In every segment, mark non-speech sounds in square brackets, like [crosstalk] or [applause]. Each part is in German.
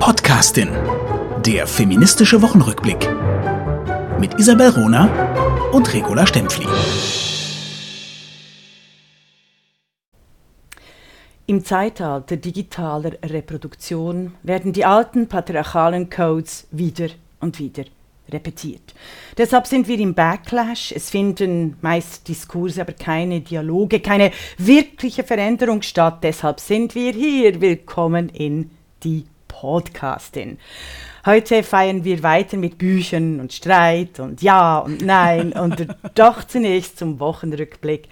Podcastin. Der feministische Wochenrückblick. Mit Isabel Rona und Regula Stempfli. Im Zeitalter digitaler Reproduktion werden die alten patriarchalen Codes wieder und wieder repetiert. Deshalb sind wir im Backlash. Es finden meist Diskurse, aber keine Dialoge, keine wirkliche Veränderung statt. Deshalb sind wir hier. Willkommen in die Podcastin. Heute feiern wir weiter mit Büchern und Streit und Ja und Nein und doch [laughs] zunächst zum Wochenrückblick.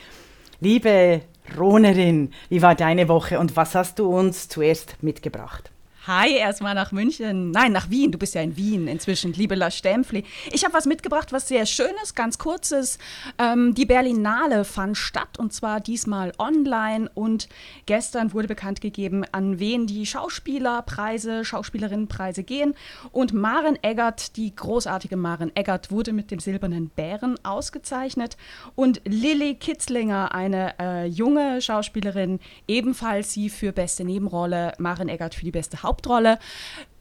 Liebe Ronerin, wie war deine Woche und was hast du uns zuerst mitgebracht? Hi, erstmal nach München. Nein, nach Wien. Du bist ja in Wien inzwischen, liebe La Stempfli. Ich habe was mitgebracht, was sehr schönes, ganz kurzes. Ähm, die Berlinale fand statt und zwar diesmal online. Und gestern wurde bekannt gegeben, an wen die Schauspielerpreise, Schauspielerinnenpreise gehen. Und Maren Eggert, die großartige Maren Eggert, wurde mit dem Silbernen Bären ausgezeichnet. Und Lilly Kitzlinger, eine äh, junge Schauspielerin, ebenfalls sie für beste Nebenrolle, Maren Eggert für die beste Hauptrolle. Hauptrolle.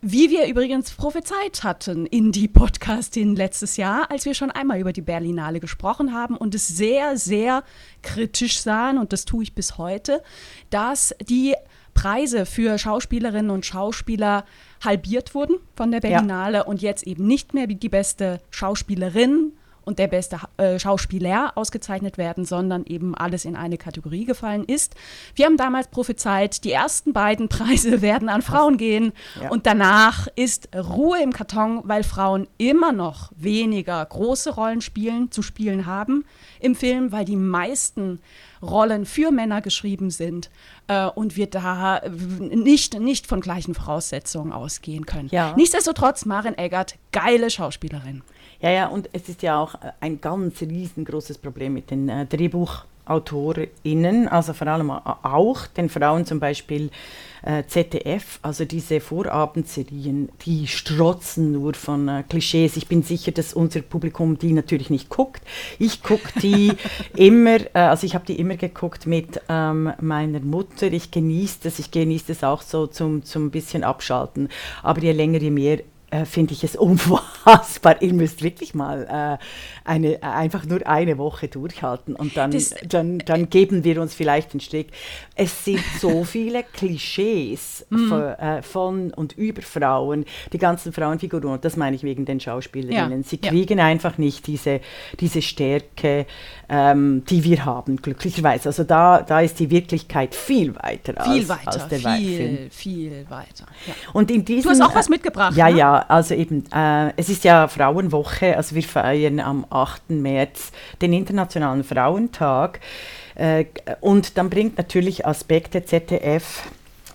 Wie wir übrigens prophezeit hatten in die Podcastin letztes Jahr, als wir schon einmal über die Berlinale gesprochen haben und es sehr, sehr kritisch sahen, und das tue ich bis heute, dass die Preise für Schauspielerinnen und Schauspieler halbiert wurden von der Berlinale ja. und jetzt eben nicht mehr wie die beste Schauspielerin und der beste äh, Schauspieler ausgezeichnet werden, sondern eben alles in eine Kategorie gefallen ist. Wir haben damals prophezeit, die ersten beiden [laughs] Preise werden an Frauen gehen ja. und danach ist Ruhe im Karton, weil Frauen immer noch weniger große Rollen spielen, zu spielen haben im Film, weil die meisten Rollen für Männer geschrieben sind äh, und wir da nicht, nicht von gleichen Voraussetzungen ausgehen können. Ja. Nichtsdestotrotz, Maren Eggert, geile Schauspielerin. Ja, ja, und es ist ja auch ein ganz riesengroßes Problem mit den äh, DrehbuchautorInnen, also vor allem auch den Frauen zum Beispiel äh, ZDF, also diese Vorabendserien, die strotzen nur von äh, Klischees. Ich bin sicher, dass unser Publikum die natürlich nicht guckt. Ich gucke die [laughs] immer, äh, also ich habe die immer geguckt mit ähm, meiner Mutter. Ich genieße das, ich genieße das auch so zum, zum bisschen abschalten. Aber je länger, je mehr äh, finde ich es [laughs] unfassbar. Ihr müsst wirklich mal äh, eine, einfach nur eine Woche durchhalten und dann, das, dann, dann geben wir uns vielleicht den Strick. Es sind so [laughs] viele Klischees mhm. von, äh, von, und über Frauen, die ganzen Frauenfiguren, und das meine ich wegen den Schauspielerinnen. Ja. Sie kriegen ja. einfach nicht diese, diese Stärke, ähm, die wir haben, glücklicherweise. Also da, da ist die Wirklichkeit viel weiter viel als, weiter, als der viel, Film. viel weiter. Ja. Und in diesem, du hast auch was mitgebracht. Ja, ne? ja, also eben, äh, es ist ja Frauenwoche, also wir feiern am 8. März den Internationalen Frauentag. Äh, und dann bringt natürlich Aspekte ZDF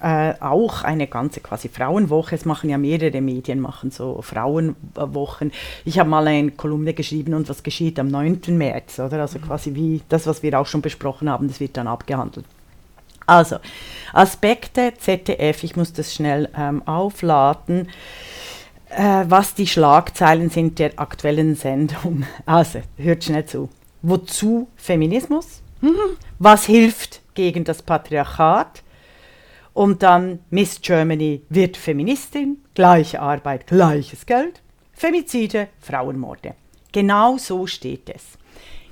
äh, auch eine ganze quasi Frauenwoche. Es machen ja mehrere Medien, machen so Frauenwochen. Ich habe mal eine Kolumne geschrieben und was geschieht am 9. März, oder? Also quasi wie das, was wir auch schon besprochen haben, das wird dann abgehandelt. Also, Aspekte ZDF, ich muss das schnell ähm, aufladen, äh, was die Schlagzeilen sind der aktuellen Sendung. [laughs] Also, hört schnell zu. Wozu Feminismus? Mhm. Was hilft gegen das Patriarchat? Und dann Miss Germany wird Feministin, gleiche Arbeit, gleiches Geld, Femizide, Frauenmorde. Genau so steht es.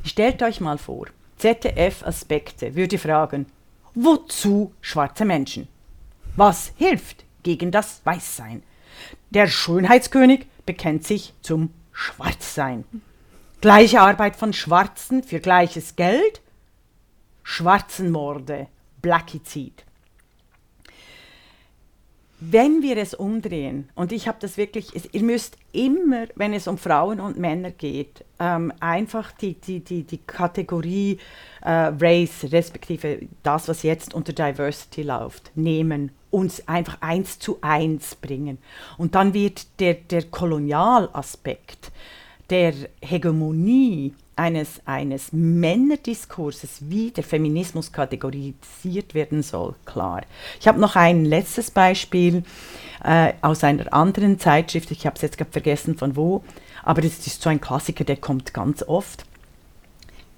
Stellt euch mal vor, ZDF-Aspekte würde fragen, wozu schwarze Menschen? Was hilft gegen das Weißsein? Der Schönheitskönig bekennt sich zum Schwarzsein. Gleiche Arbeit von Schwarzen für gleiches Geld? Schwarzenmorde, Blackizid wenn wir es umdrehen, und ich habe das wirklich, ihr müsst immer, wenn es um Frauen und Männer geht, ähm, einfach die, die, die, die Kategorie äh, Race, respektive das, was jetzt unter Diversity läuft, nehmen, uns einfach eins zu eins bringen. Und dann wird der, der Kolonialaspekt der Hegemonie eines, eines Männerdiskurses, wie der Feminismus kategorisiert werden soll, klar. Ich habe noch ein letztes Beispiel äh, aus einer anderen Zeitschrift, ich habe es jetzt gerade vergessen von wo, aber das ist so ein Klassiker, der kommt ganz oft.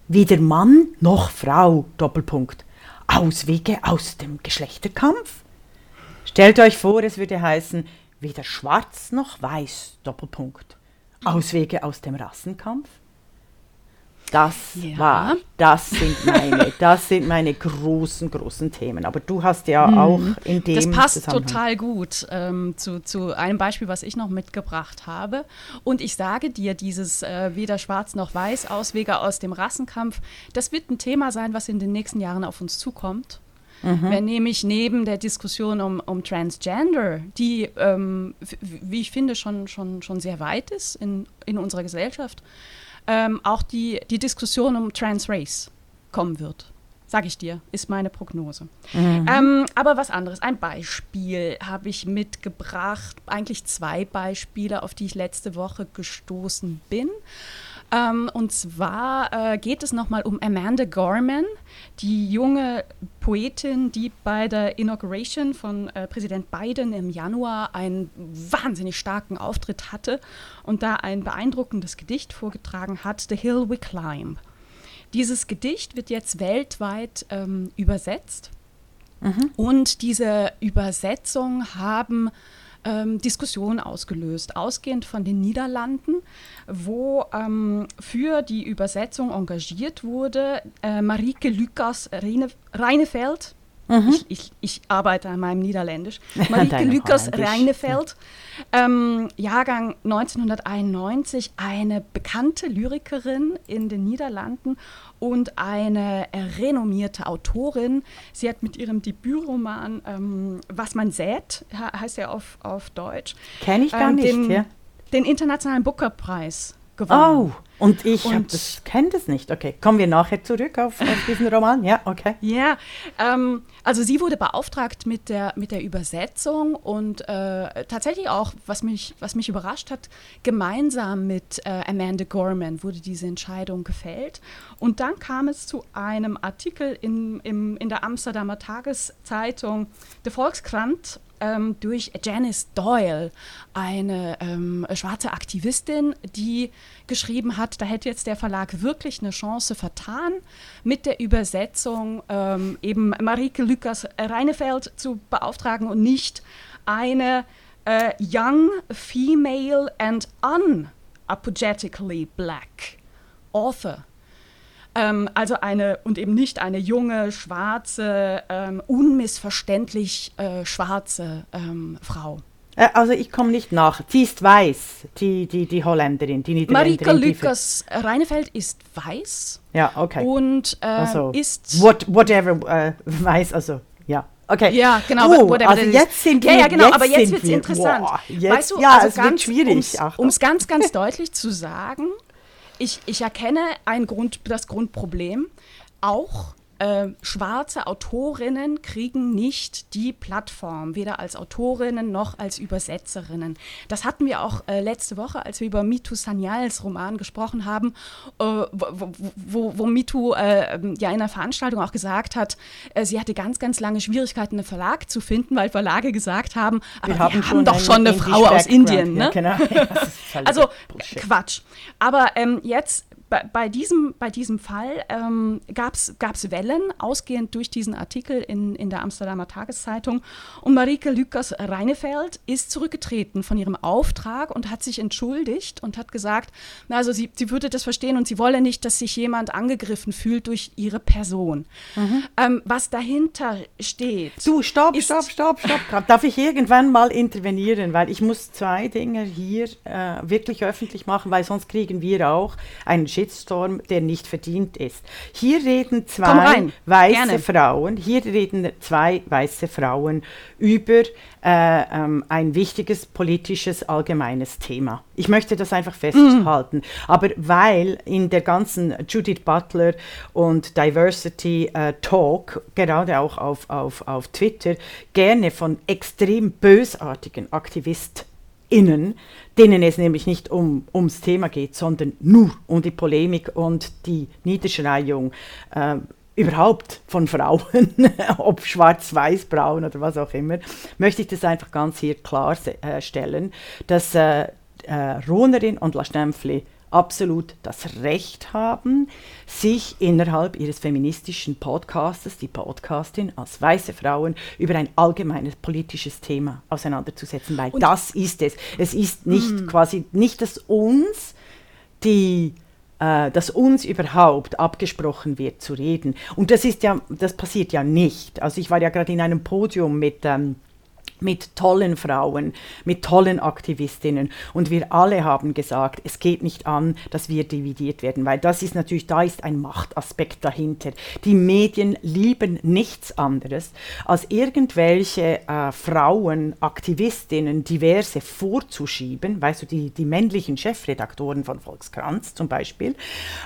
Weder Mann noch Frau, Doppelpunkt. Auswege aus dem Geschlechterkampf? Stellt euch vor, es würde heißen, weder schwarz noch weiß, Doppelpunkt. Auswege aus dem Rassenkampf? Das Ja. war, das sind meine, das sind meine großen, großen Themen. Aber du hast ja auch in dem Mhm. Das passt total gut ähm, zu, zu einem Beispiel, was ich noch mitgebracht habe. Und ich sage dir, dieses äh, weder schwarz noch weiß, Auswege aus dem Rassenkampf, das wird ein Thema sein, was in den nächsten Jahren auf uns zukommt. Wenn nämlich neben der Diskussion um, um Transgender, die, ähm, wie ich finde, schon, schon, schon sehr weit ist in, in unserer Gesellschaft, ähm, auch die, die Diskussion um Transrace kommen wird. Sag ich dir, ist meine Prognose. Ähm, aber was anderes, ein Beispiel habe ich mitgebracht, eigentlich zwei Beispiele, auf die ich letzte Woche gestoßen bin. Ähm, und zwar äh, geht es nochmal um Amanda Gorman, die junge Poetin, die bei der Inauguration von äh, Präsident Biden im Januar einen wahnsinnig starken Auftritt hatte und da ein beeindruckendes Gedicht vorgetragen hat, The Hill We Climb. Dieses Gedicht wird jetzt weltweit ähm, übersetzt. Und diese Übersetzung haben ähm, Diskussionen ausgelöst, ausgehend von den Niederlanden, wo ähm, für die Übersetzung engagiert wurde äh, Marieke Lucas Reine, Reinefeld. Ich, ich, ich arbeite an meinem Niederländisch. [laughs] Marieke Holländisch. Reinefeld, ähm, Jahrgang 1991, eine bekannte Lyrikerin in den Niederlanden und eine renommierte Autorin. Sie hat mit ihrem Debütroman ähm, Was man sät, he- heißt er auf, auf Deutsch, Kenn ich gar ähm, nicht, den, ja. den Internationalen Booker-Preis gewonnen. Oh, und ich das, kenne das nicht. Okay, kommen wir nachher zurück auf, auf diesen Roman? Ja, okay. [laughs] Ja, ähm, also sie wurde beauftragt mit der, mit der Übersetzung und äh, tatsächlich auch, was mich, was mich überrascht hat, gemeinsam mit äh, Amanda Gorman wurde diese Entscheidung gefällt. Und dann kam es zu einem Artikel in, im, in der Amsterdamer Tageszeitung De Volkskrant ähm, durch Janice Doyle, eine ähm, schwarze Aktivistin, die geschrieben hat, da hätte jetzt der Verlag wirklich eine Chance vertan, mit der Übersetzung ähm, eben Marieke Lukas Reinefeld zu beauftragen und nicht eine äh, Young Female and Unapologetically Black Author ähm, also eine, und eben nicht eine junge, schwarze, ähm, unmissverständlich äh, schwarze ähm, Frau. Äh, also ich komme nicht nach. Sie ist weiß, die, die, die Holländerin, die Niederländerin. Marika Lukas Reinefeld ist weiß Ja, okay. und äh, also, ist. what, whatever, äh, weiß, also, ja. Okay. Ja, genau. Oh, also jetzt sind ja, wir, ja, genau, jetzt aber jetzt wird es interessant. Boah, jetzt, weißt du, ja, also es ganz, wird schwierig. Um es ganz, ganz [laughs] deutlich zu sagen, ich, ich erkenne ein Grund, das Grundproblem. Auch äh, schwarze Autorinnen kriegen nicht die Plattform, weder als Autorinnen noch als Übersetzerinnen. Das hatten wir auch äh, letzte Woche, als wir über Mitu Sanyals Roman gesprochen haben, äh, wo, wo, wo, Mitu äh, ähm, ja in einer Veranstaltung auch gesagt hat, äh, sie hatte ganz, ganz lange Schwierigkeiten, einen Verlag zu finden, weil Verlage gesagt haben, aber wir haben, doch einen schon eine Frau aus Background. Indien. Ne? Ja, genau. [laughs] Ja, das ist völliger Also Bullshit. Quatsch. Aber ähm, jetzt bei, bei, diesem, bei diesem Fall ähm, gab es Wellen, ausgehend durch diesen Artikel in, in der Amsterdamer Tageszeitung. Und Marike Lukas Reinefeld ist zurückgetreten von ihrem Auftrag und hat sich entschuldigt und hat gesagt, na, also sie, sie würde das verstehen und sie wolle nicht, dass sich jemand angegriffen fühlt durch ihre Person. Ähm, was dahinter steht. Du, stopp, stopp, stopp, stopp. Darf ich irgendwann mal intervenieren? Weil ich muss zwei Dinge hier äh, wirklich öffentlich machen, weil sonst kriegen wir auch einen Shitstorm, der nicht verdient ist. Hier reden zwei weiße gerne. Frauen, hier reden zwei weiße Frauen über äh, ähm, ein wichtiges politisches allgemeines Thema. Ich möchte das einfach festhalten. Aber weil in der ganzen Judith Butler und Diversity äh, Talk, gerade auch auf, auf, auf Twitter, gerne von extrem bösartigen AktivistInnen, denen es nämlich nicht um, ums Thema geht, sondern nur um die Polemik und die Niederschreiung äh, überhaupt von Frauen, [laughs] ob schwarz, weiß, braun oder was auch immer, möchte ich das einfach ganz hier klarstellen, dass äh, äh, Ronerin und La Stempfli absolut das Recht haben, sich innerhalb ihres feministischen Podcastes, die Podcastin, als weiße Frauen über ein allgemeines politisches Thema auseinanderzusetzen, weil Und das ist es. Es ist nicht mm. quasi nicht, dass uns die äh, dass uns überhaupt abgesprochen wird zu reden. Und das ist ja, das passiert ja nicht. Also ich war ja gerade in einem Podium mit ähm, mit tollen Frauen, mit tollen Aktivistinnen. Und wir alle haben gesagt, es geht nicht an, dass wir dividiert werden, weil das ist natürlich, da ist ein Machtaspekt dahinter. Die Medien lieben nichts anderes, als irgendwelche äh, Frauen, Aktivistinnen, diverse vorzuschieben, weißt du, die, die männlichen Chefredaktoren von Volkskranz zum Beispiel,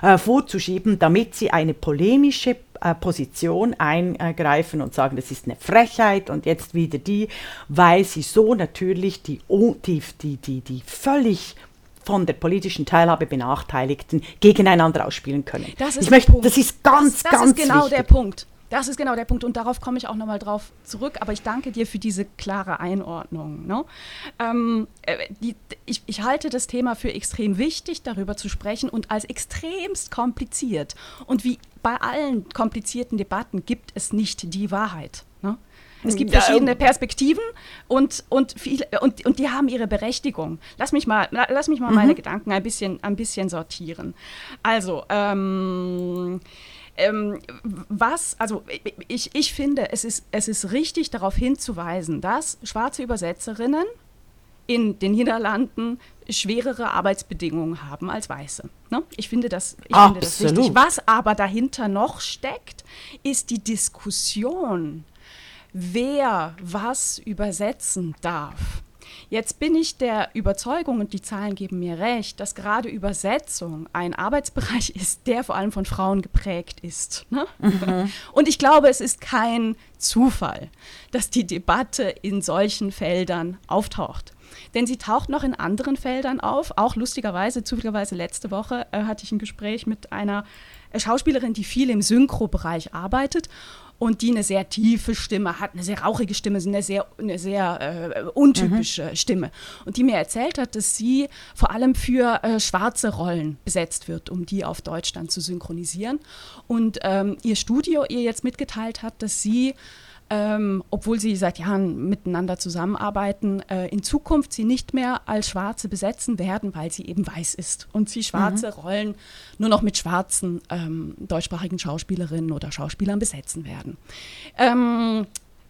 äh, vorzuschieben, damit sie eine polemische Position eingreifen und sagen, das ist eine Frechheit und jetzt wieder die, weil sie so natürlich die, die, die, die, die völlig von der politischen Teilhabe Benachteiligten gegeneinander ausspielen können. Das ist, ich möchte, das ist ganz, das, das ganz ist genau wichtig. der Punkt. Das ist genau der Punkt und darauf komme ich auch nochmal drauf zurück. Aber ich danke dir für diese klare Einordnung. Ne? Ähm, äh, die, ich, ich, halte das Thema für extrem wichtig, darüber zu sprechen und als extremst kompliziert. Und wie bei allen komplizierten Debatten gibt es nicht die Wahrheit. Ne? Es gibt verschiedene Perspektiven und, und, viel, und, und die haben ihre Berechtigung. Lass mich mal, lass mich mal mhm. meine Gedanken ein bisschen, ein bisschen sortieren. Also, ähm, ähm, was, also ich, ich finde, es ist, es ist richtig darauf hinzuweisen, dass schwarze Übersetzerinnen in den Niederlanden schwerere Arbeitsbedingungen haben als Weiße. Ne? Ich, finde das, ich finde das wichtig. Was aber dahinter noch steckt, ist die Diskussion, wer was übersetzen darf. Jetzt bin ich der Überzeugung, und die Zahlen geben mir recht, dass gerade Übersetzung ein Arbeitsbereich [laughs] ist, der vor allem von Frauen geprägt ist. Ne? Mhm. Und ich glaube, es ist kein Zufall, dass die Debatte in solchen Feldern auftaucht. Denn sie taucht noch in anderen Feldern auf. Auch lustigerweise, zufälligerweise letzte Woche äh, hatte ich ein Gespräch mit einer Schauspielerin, die viel im Synchro-Bereich arbeitet und die eine sehr tiefe Stimme hat, eine sehr rauchige Stimme, eine sehr, eine sehr äh, untypische mhm. Stimme. Und die mir erzählt hat, dass sie vor allem für äh, schwarze Rollen besetzt wird, um die auf Deutsch dann zu synchronisieren. Und ähm, ihr Studio ihr jetzt mitgeteilt hat, dass sie ähm, obwohl sie seit Jahren miteinander zusammenarbeiten, äh, in Zukunft sie nicht mehr als Schwarze besetzen werden, weil sie eben weiß ist und sie schwarze mhm. Rollen nur noch mit schwarzen ähm, deutschsprachigen Schauspielerinnen oder Schauspielern besetzen werden. Ähm,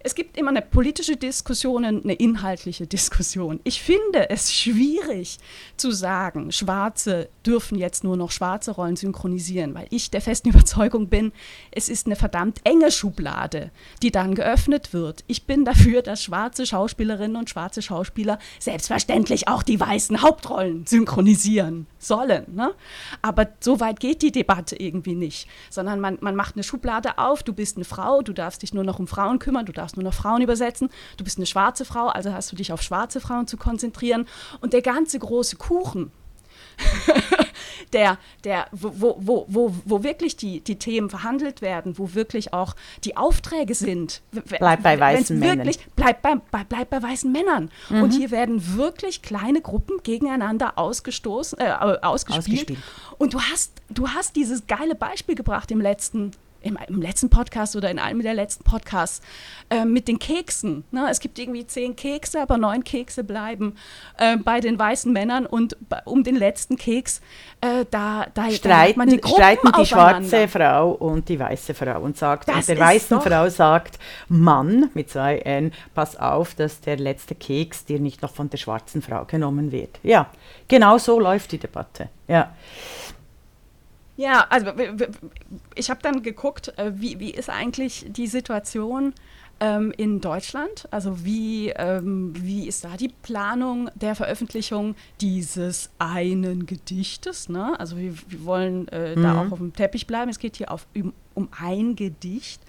es gibt immer eine politische Diskussion und eine inhaltliche Diskussion. Ich finde es schwierig zu sagen, Schwarze dürfen jetzt nur noch schwarze Rollen synchronisieren, weil ich der festen Überzeugung bin, es ist eine verdammt enge Schublade, die dann geöffnet wird. Ich bin dafür, dass schwarze Schauspielerinnen und schwarze Schauspieler selbstverständlich auch die weißen Hauptrollen synchronisieren sollen. Ne? Aber so weit geht die Debatte irgendwie nicht, sondern man, man macht eine Schublade auf, du bist eine Frau, du darfst dich nur noch um Frauen kümmern, du darfst nur noch Frauen übersetzen. Du bist eine schwarze Frau, also hast du dich auf schwarze Frauen zu konzentrieren. Und der ganze große Kuchen, [laughs] der, der, wo, wo, wo, wo wirklich die, die Themen verhandelt werden, wo wirklich auch die Aufträge sind. Bleibt bei weißen Männern. Bleibt bei, bei, bleib bei weißen Männern. Mhm. Und hier werden wirklich kleine Gruppen gegeneinander ausgestoßen, äh, ausgespielt. ausgespielt. Und du hast, du hast dieses geile Beispiel gebracht im letzten im, im, letzten Podcast oder in einem der letzten Podcasts äh, mit den Keksen. Ne? Es gibt irgendwie zehn Kekse, aber neun Kekse bleiben äh, bei den weißen Männern und um den letzten Keks, äh, da, da streiten, man die, streiten die schwarze Frau und die weiße Frau und sagt, und der weißen Frau sagt, Mann mit zwei N, pass auf, dass der letzte Keks dir nicht noch von der schwarzen Frau genommen wird. Ja, genau so läuft die Debatte. Ja. Ja, also ich habe dann geguckt, äh, wie, wie ist eigentlich die Situation ähm, in Deutschland? Also wie, ähm, wie ist da die Planung der Veröffentlichung dieses einen Gedichtes? Ne? Also wir, wir wollen äh, mhm. da auch auf dem Teppich bleiben. Es geht hier auf, um, um ein Gedicht.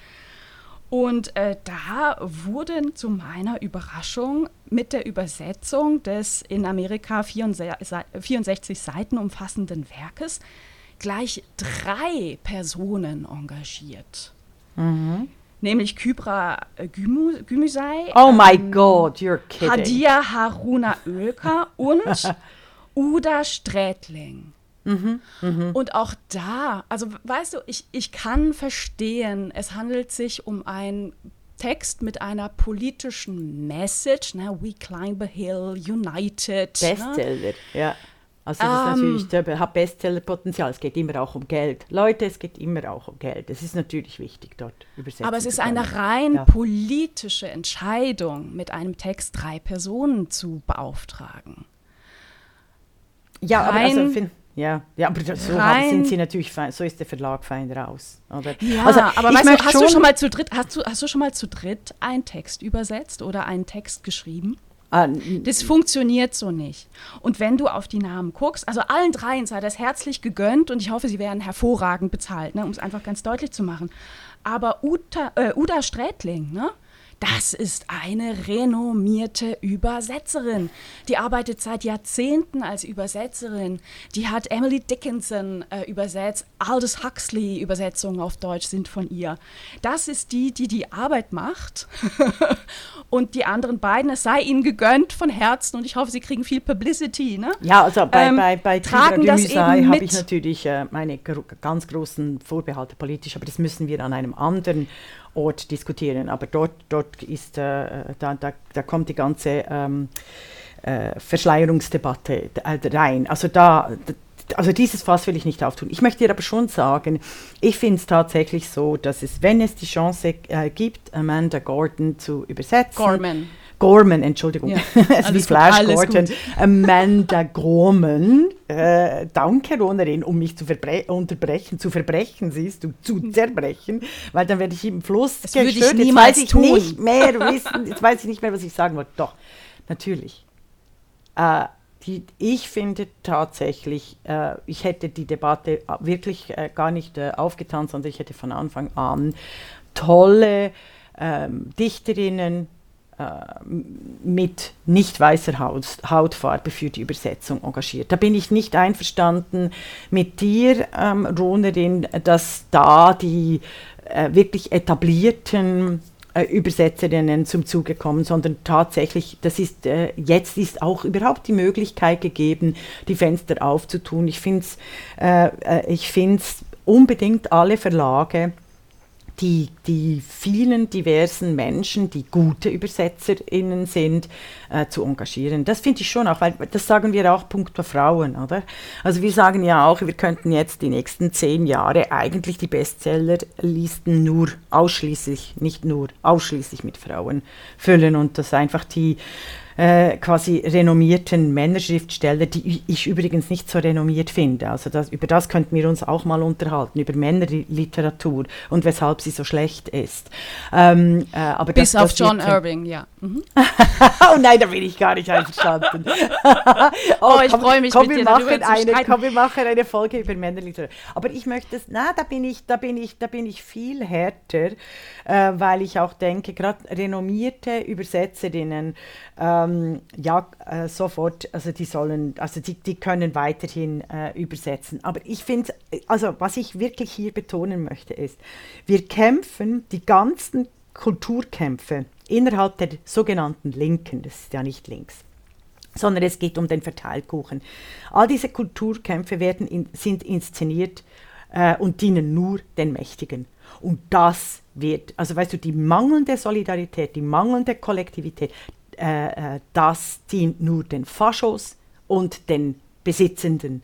Und äh, da wurden zu meiner Überraschung mit der Übersetzung des in Amerika 64, 64 Seiten umfassenden Werkes gleich drei Personen engagiert. Mhm. Nämlich Kybra äh, Gümüsei. Oh ähm, my God, you're kidding. Hadia Haruna Oelker und [laughs] Uda Strätling. Mhm, mh. Und auch da, also weißt du, ich, ich kann verstehen, es handelt sich um ein Text mit einer politischen Message, ne? We climb a hill, united. Ne? Bestseller, ne? ja. Also das um, ist natürlich, der hat Bestsellerpotenzial. Es geht immer auch um Geld. Leute, es geht immer auch um Geld. Es ist natürlich wichtig, dort übersetzen Aber es ist eine rein ja. politische Entscheidung, mit einem Text drei Personen zu beauftragen. Ja, rein, aber also, find, ja, ja, aber so Rein. sind sie natürlich fein, so ist der Verlag fein raus. Oder? Ja, also, aber weißt du, hast du schon mal zu dritt, hast du, hast du schon mal zu dritt einen Text übersetzt oder einen Text geschrieben? Ah, das funktioniert so nicht. Und wenn du auf die Namen guckst, also allen dreien sei das herzlich gegönnt und ich hoffe, sie werden hervorragend bezahlt, ne, um es einfach ganz deutlich zu machen. Aber Uta, äh, Uda Strätling, ne, das ist eine renommierte Übersetzerin. Die arbeitet seit Jahrzehnten als Übersetzerin. Die hat Emily Dickinson äh, übersetzt. Aldous Huxley Übersetzungen auf Deutsch sind von ihr. Das ist die, die die Arbeit macht. [laughs] und die anderen beiden, es sei ihnen gegönnt von Herzen und ich hoffe, sie kriegen viel Publicity. Ne? Ja, also bei, ähm, bei, bei tragen das habe ich natürlich äh, meine gro ganz großen Vorbehalte politisch, aber das müssen wir an einem anderen Ort diskutieren. Aber dort, dort ist, äh, da, da, da kommt die ganze ähm, äh, Verschleierungsdebatte rein. Also da, also dieses Fass will ich nicht auftun. Ich möchte dir aber schon sagen, ich finde es tatsächlich so, dass es, wenn es die Chance äh, gibt, Amanda Gordon zu übersetzen. Gorman. Gorman, Entschuldigung, ja, [laughs] also wie Flash Gordon, [laughs] Amanda Gorman, äh, danke Ronerin, um mich zu unterbrechen, zu verbrechen, siehst du, zu hm. zerbrechen, weil dann werde ich im Fluss das gestört. Würde ich jetzt weiß ich tun. nicht mehr [laughs] wissen, jetzt weiß ich nicht mehr, was ich sagen wollte. Doch, natürlich. Äh, die, ich finde tatsächlich, äh, ich hätte die Debatte wirklich äh, gar nicht äh, aufgetan, sondern ich hätte von Anfang an tolle ähm, Dichterinnen, äh, mit nicht weißer Haut, Hautfarbe für die Übersetzung engagiert. Da bin ich nicht einverstanden mit dir, ähm, Ronerin, dass da die äh, wirklich etablierten äh, Übersetzerinnen zum Zuge kommen, sondern tatsächlich, das ist, äh, jetzt ist auch überhaupt die Möglichkeit gegeben, die Fenster aufzutun. Ich finde es äh, äh unbedingt alle Verlage, die, die vielen diversen Menschen, die gute UbersetzerInnen sind, äh, zu engagieren. Das finde ich schon auch, weil das sagen wir auch punkto Frauen, oder? Also wir sagen ja auch, wir könnten jetzt die nächsten zehn Jahre eigentlich die Bestsellerlisten nur ausschließlich, nicht nur ausschließlich mit Frauen füllen und das einfach die äh, quasi renommierten Männerschriftsteller, die ich übrigens nicht so renommiert finde. Also das, über das könnten wir uns auch mal unterhalten, über Männerliteratur und weshalb sie so schlecht ist. Ähm, äh, aber Bis das, auf das John Irving, ja. Mhm. [laughs] oh nein, da bin ich gar nicht einverstanden. [laughs] [laughs] oh, oh, ich freue mich komm, mit wir dir machen eine, Komm, wir machen eine Folge über Männerliteratur. Aber ich möchte es, na, da bin ich, da bin ich, da bin ich viel härter, äh, weil ich auch denke, gerade renommierte Übersetzerinnen, ähm, ja, äh, sofort, also die sollen, also die, die können weiterhin äh, übersetzen. Aber ich finde, also was ich wirklich hier betonen möchte, ist, wir kämpfen die ganzen Kulturkämpfe innerhalb der sogenannten Linken, das ist ja nicht links, sondern es geht um den Verteilkuchen. All diese Kulturkämpfe werden in, sind inszeniert äh, und dienen nur den Mächtigen. Und das wird, also weißt du, die mangelnde Solidarität, die mangelnde Kollektivität, äh, äh, das dient nur den Faschos und den Besitzenden,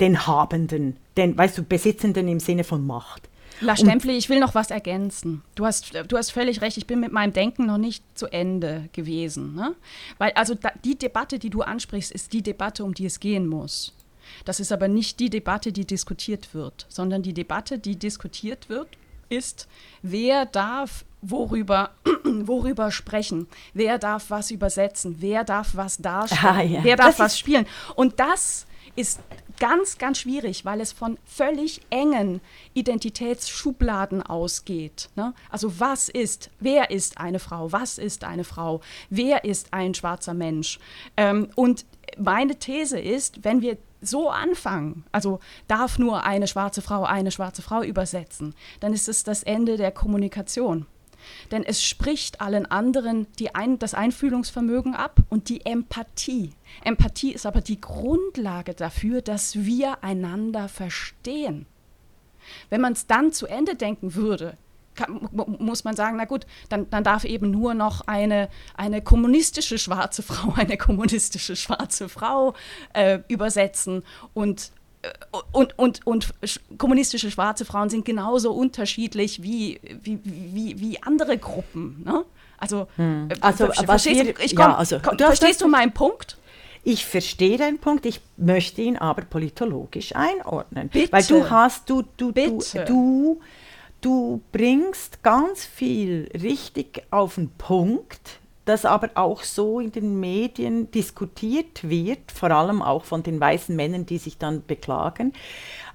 den Habenden, den, weißt du, Besitzenden im Sinne von Macht. La Stempfli, ich will noch was ergänzen. Du hast, du hast völlig recht, ich bin mit meinem Denken noch nicht zu Ende gewesen. Ne? Weil also da, die Debatte, die du ansprichst, ist die Debatte, um die es gehen muss. Das ist aber nicht die Debatte, die diskutiert wird, sondern die Debatte, die diskutiert wird, ist, wer darf worüber, [clears throat] worüber sprechen, wer darf was übersetzen, wer darf was darstellen, ah, ja. wer darf das was spielen. Und das ist ganz, ganz schwierig, weil es von völlig engen Identitätsschubladen ausgeht. Ne? Also was ist, wer ist eine Frau, was ist eine Frau, wer ist ein schwarzer Mensch? Ähm, und meine These ist, wenn wir so anfangen, also darf nur eine schwarze Frau eine schwarze Frau übersetzen, dann ist es das Ende der Kommunikation. Denn es spricht allen anderen ein, das Einfühlungsvermögen ab und die Empathie. Empathie ist aber die Grundlage dafür, dass wir einander verstehen. Wenn man es dann zu Ende denken würde, kann, muss man sagen, na gut, dann, dann darf eben nur noch eine, eine kommunistische schwarze Frau [laughs] eine kommunistische schwarze Frau äh, übersetzen und und, und, und kommunistische schwarze Frauen sind genauso unterschiedlich wie, wie, wie, wie andere Gruppen. Ne? Also, hm. Äh, also verstehst, wir, ich komm, ja, also, komm, du verstehst du meinen Punkt? Ich verstehe deinen Punkt, ich möchte ihn aber politologisch einordnen. Bitte. Weil du hast, du, du, Bitte. du, du Du bringst ganz viel richtig auf den Punkt, das aber auch so in den Medien diskutiert wird, vor allem auch von den weißen Männern, die sich dann beklagen.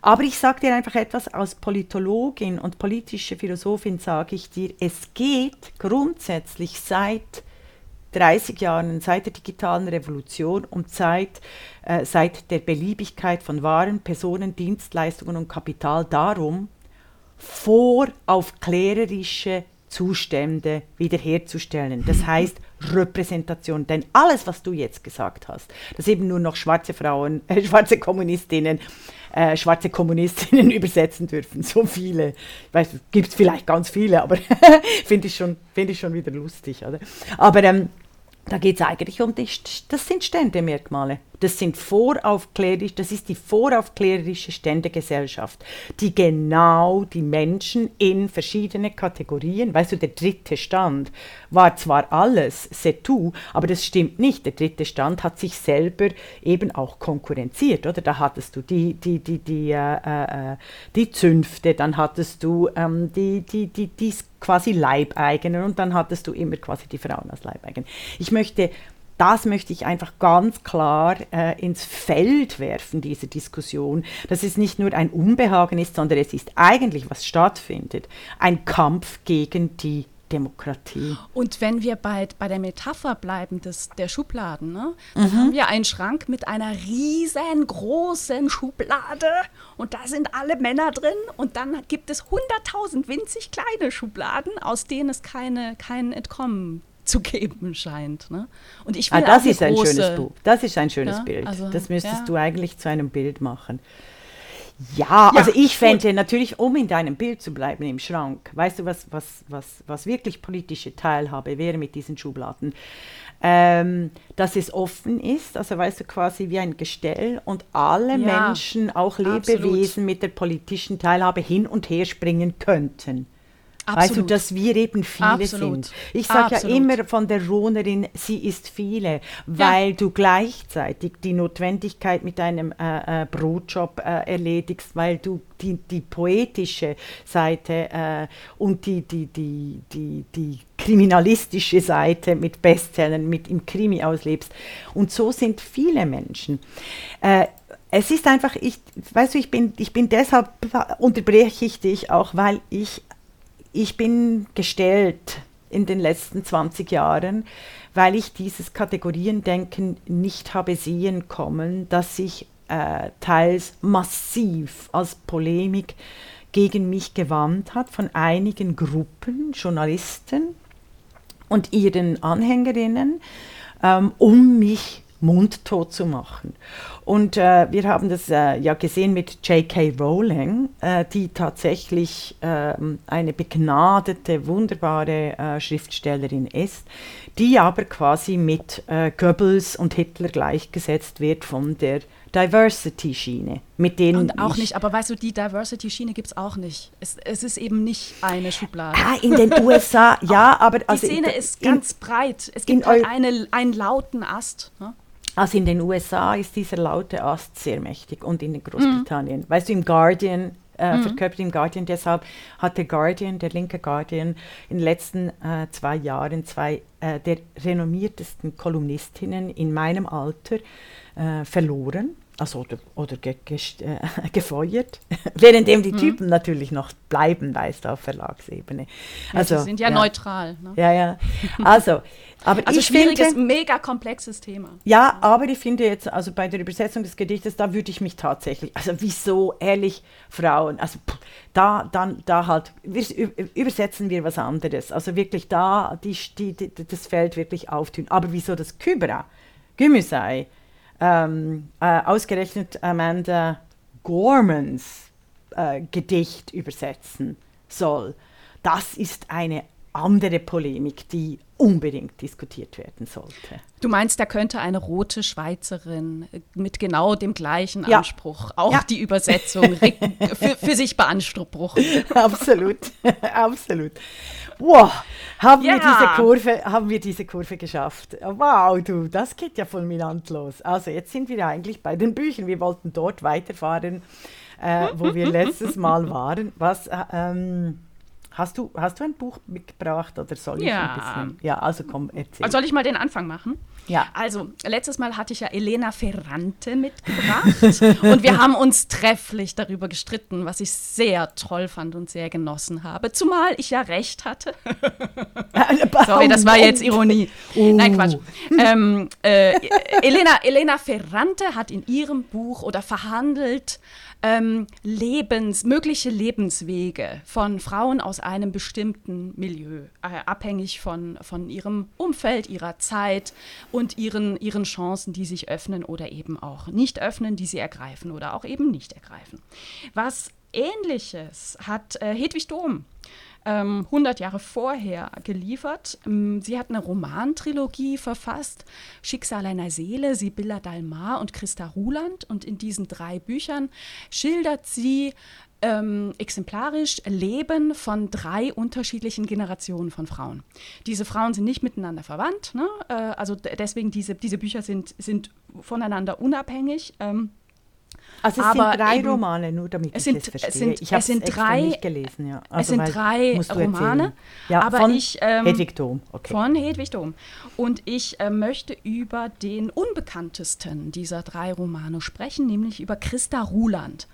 Aber ich sage dir einfach etwas als Politologin und politische Philosophin, sage ich dir, es geht grundsätzlich seit 30 Jahren, seit der digitalen Revolution und seit, äh, seit der Beliebigkeit von Waren, Personen, Dienstleistungen und Kapital darum, voraufklärerische Zustände wiederherzustellen. Das heißt Repräsentation. Denn alles, was du jetzt gesagt hast, dass eben nur noch schwarze Frauen, [laughs] äh, schwarze Kommunistinnen, äh, schwarze Kommunistinnen [laughs] übersetzen dürfen, so viele. Ich weiß, gibt es vielleicht ganz viele, aber [laughs] finde ich, schon, find ich schon wieder lustig. Oder? Aber ähm, da geht es eigentlich um die, das sind Ständemerkmale. Das sind voraufklärerisch, das ist die voraufklärerische Ständegesellschaft, die genau die Menschen in verschiedene Kategorien, weißt du, der dritte Stand war zwar alles, c'est tout, aber das stimmt nicht. Der dritte Stand hat sich selber eben auch konkurrenziert, oder? Da hattest du die, die, die, die, äh, äh, äh die Zünfte, dann hattest du ähm, die, die, die, die quasi Leibeigenen und dann hattest du immer quasi die Frauen als Leibeigenen. Ich möchte das möchte ich einfach ganz klar äh, ins Feld werfen, diese Diskussion, dass es nicht nur ein Unbehagen ist, sondern es ist eigentlich, was stattfindet, ein Kampf gegen die Demokratie. Und wenn wir bei, bei der Metapher bleiben des, der Schubladen, ne, dann mhm. haben wir einen Schrank mit einer riesengroßen Schublade und da sind alle Männer drin und dann gibt es 100.000 winzig kleine Schubladen, aus denen es keine, kein Entkommen zu geben scheint. Ne? Und ich ah, will ah, das ist ein schönes Buch. Das ist ein schönes ja, Bild. Also, das müsstest ja. du eigentlich zu einem Bild machen. Ja, ja, also ich fände natürlich, um in deinem Bild zu bleiben im Schrank, weißt du, was, was, was, was wirklich politische Teilhabe wäre mit diesen Schubladen? Ähm, dass es offen ist, also weißt du, quasi wie ein Gestell und alle Menschen, auch Lebewesen absolut. mit der politischen Teilhabe hin und her springen könnten. Absolut. Weißt du, dass wir eben viele Absolut. sind. Ich sage ja immer von der Ronerin, sie ist viele, weil ja. du gleichzeitig die Notwendigkeit mit deinem äh, äh, Brotjob äh, erledigst, weil du die, die poetische Seite äh, und die, die, die, die, die kriminalistische Seite mit Bestsellern, mit im Krimi auslebst. Und so sind viele Menschen äh, es ist einfach, ich, weißt du, ich bin, ich bin deshalb, unterbreche ich dich auch, weil ich ich bin gestellt in den letzten 20 Jahren, weil ich dieses Kategoriendenken nicht habe sehen kommen, das sich äh, teils massiv als Polemik gegen mich gewandt hat von einigen Gruppen, Journalisten und ihren Anhängerinnen, ähm, um mich mundtot zu machen. Und äh, wir haben das äh, ja gesehen mit J.K. Rowling, äh, die tatsächlich ähm, eine begnadete, wunderbare äh, Schriftstellerin ist, die aber quasi mit äh, Goebbels und Hitler gleichgesetzt wird von der Diversity-Schiene, mit denen Und auch nicht, aber weißt du, die Diversity-Schiene gibt es auch nicht. Es, es ist eben nicht eine Schublade. Ah, in den USA, [laughs] ja, aber... Also die Szene in, ist ganz in, breit. Es gibt halt eine, einen lauten Ast. Ne? Also in den USA ist dieser laute Ast sehr mächtig und in Großbritannien. Mhm. Weißt du, im Guardian, äh, mhm. verkörpert im Guardian, deshalb hat der Guardian, der linke Guardian, in den letzten äh, zwei Jahren zwei äh, der renommiertesten Kolumnistinnen in meinem Alter äh, verloren also oder, oder ge, äh, [laughs] gefeuert, [laughs] währenddem die mhm. Typen natürlich noch bleiben, weißt du, auf Verlagsebene. Also, ja, sie sind ja, ja. neutral. Ne? Ja, ja. Also, [laughs] aber also ich schwieriges, finde, mega komplexes Thema. Ja, aber ich finde jetzt, also bei der Übersetzung des Gedichtes, da würde ich mich tatsächlich, also wieso, ehrlich, Frauen, also pff, da, dann, da halt, wir, übersetzen wir was anderes. Also wirklich da die, die, die das Feld wirklich auftun. Aber wieso das Kybra, Gemüsei, ähm, äh, ausgerechnet Amanda Gormans äh, Gedicht übersetzen soll. Das ist eine andere Polemik, die unbedingt diskutiert werden sollte. Du meinst, da könnte eine rote Schweizerin mit genau dem gleichen ja. Anspruch auch ja. die Übersetzung [laughs] für, für, sich beanspruchen. Absolut, [laughs] absolut. Wow, haben, ja. wir diese Kurve, haben wir diese Kurve geschafft. Wow, du, das geht ja fulminant los. Also jetzt sind wir eigentlich bei den Büchern. Wir wollten dort weiterfahren, äh, wo wir [laughs] letztes Mal waren. Was, äh, ähm, Hast du, hast du ein Buch mitgebracht oder soll ich ja. ein bisschen? Ja, also komm, erzähl. Soll ich mal den Anfang machen? Ja. Also, letztes Mal hatte ich ja Elena Ferrante mitgebracht [laughs] und wir haben uns trefflich darüber gestritten, was ich sehr toll fand und sehr genossen habe. Zumal ich ja recht hatte. [laughs] Sorry, das war jetzt Ironie. Uh. Nein, Quatsch. Ähm, äh, Elena, Elena Ferrante hat in ihrem Buch oder verhandelt ähm, Lebens, mögliche Lebenswege von Frauen aus einem bestimmten Milieu, äh, abhängig von, von ihrem Umfeld, ihrer Zeit und ihren, ihren Chancen, die sich öffnen oder eben auch nicht öffnen, die sie ergreifen oder auch eben nicht ergreifen. Was Ähnliches hat äh, Hedwig Dom 100 ähm, Jahre vorher geliefert. Ähm, sie hat eine Romantrilogie verfasst, Schicksal einer Seele, Sibylla Dalmar und Christa Ruland. Und in diesen drei Büchern schildert sie ähm, exemplarisch Leben von drei unterschiedlichen Generationen von Frauen. Diese Frauen sind nicht miteinander verwandt, ne? äh, also deswegen diese, diese Bücher sind, sind voneinander unabhängig. Ähm, also es aber sind drei eben, Romane, nur damit ich sind, das verstehe. Sind, ich habe es sind drei, nicht gelesen. Ja. Also es sind drei Romane, ja, aber von ich ähm, Hedwig Dom. Okay. Von Hedwig Dom. Und ich äh, möchte über den unbekanntesten dieser drei Romane sprechen, nämlich über Christa Ruland.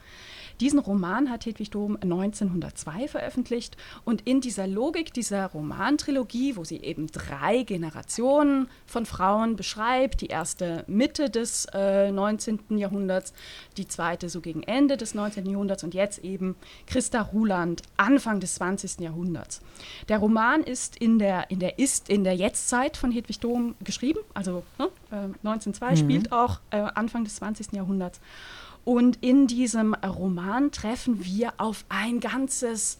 Diesen Roman hat Hedwig Dom 1902 veröffentlicht und in dieser Logik dieser Romantrilogie, wo sie eben drei Generationen von Frauen beschreibt, die erste Mitte des äh, 19. Jahrhunderts, die zweite so gegen Ende des 19. Jahrhunderts und jetzt eben Christa Ruland Anfang des 20. Jahrhunderts. Der Roman ist in der, in der, ist in der Jetztzeit von Hedwig Dom geschrieben, also ne, äh, 1902 mhm. spielt auch äh, Anfang des 20. Jahrhunderts. Und in diesem Roman treffen wir auf ein ganzes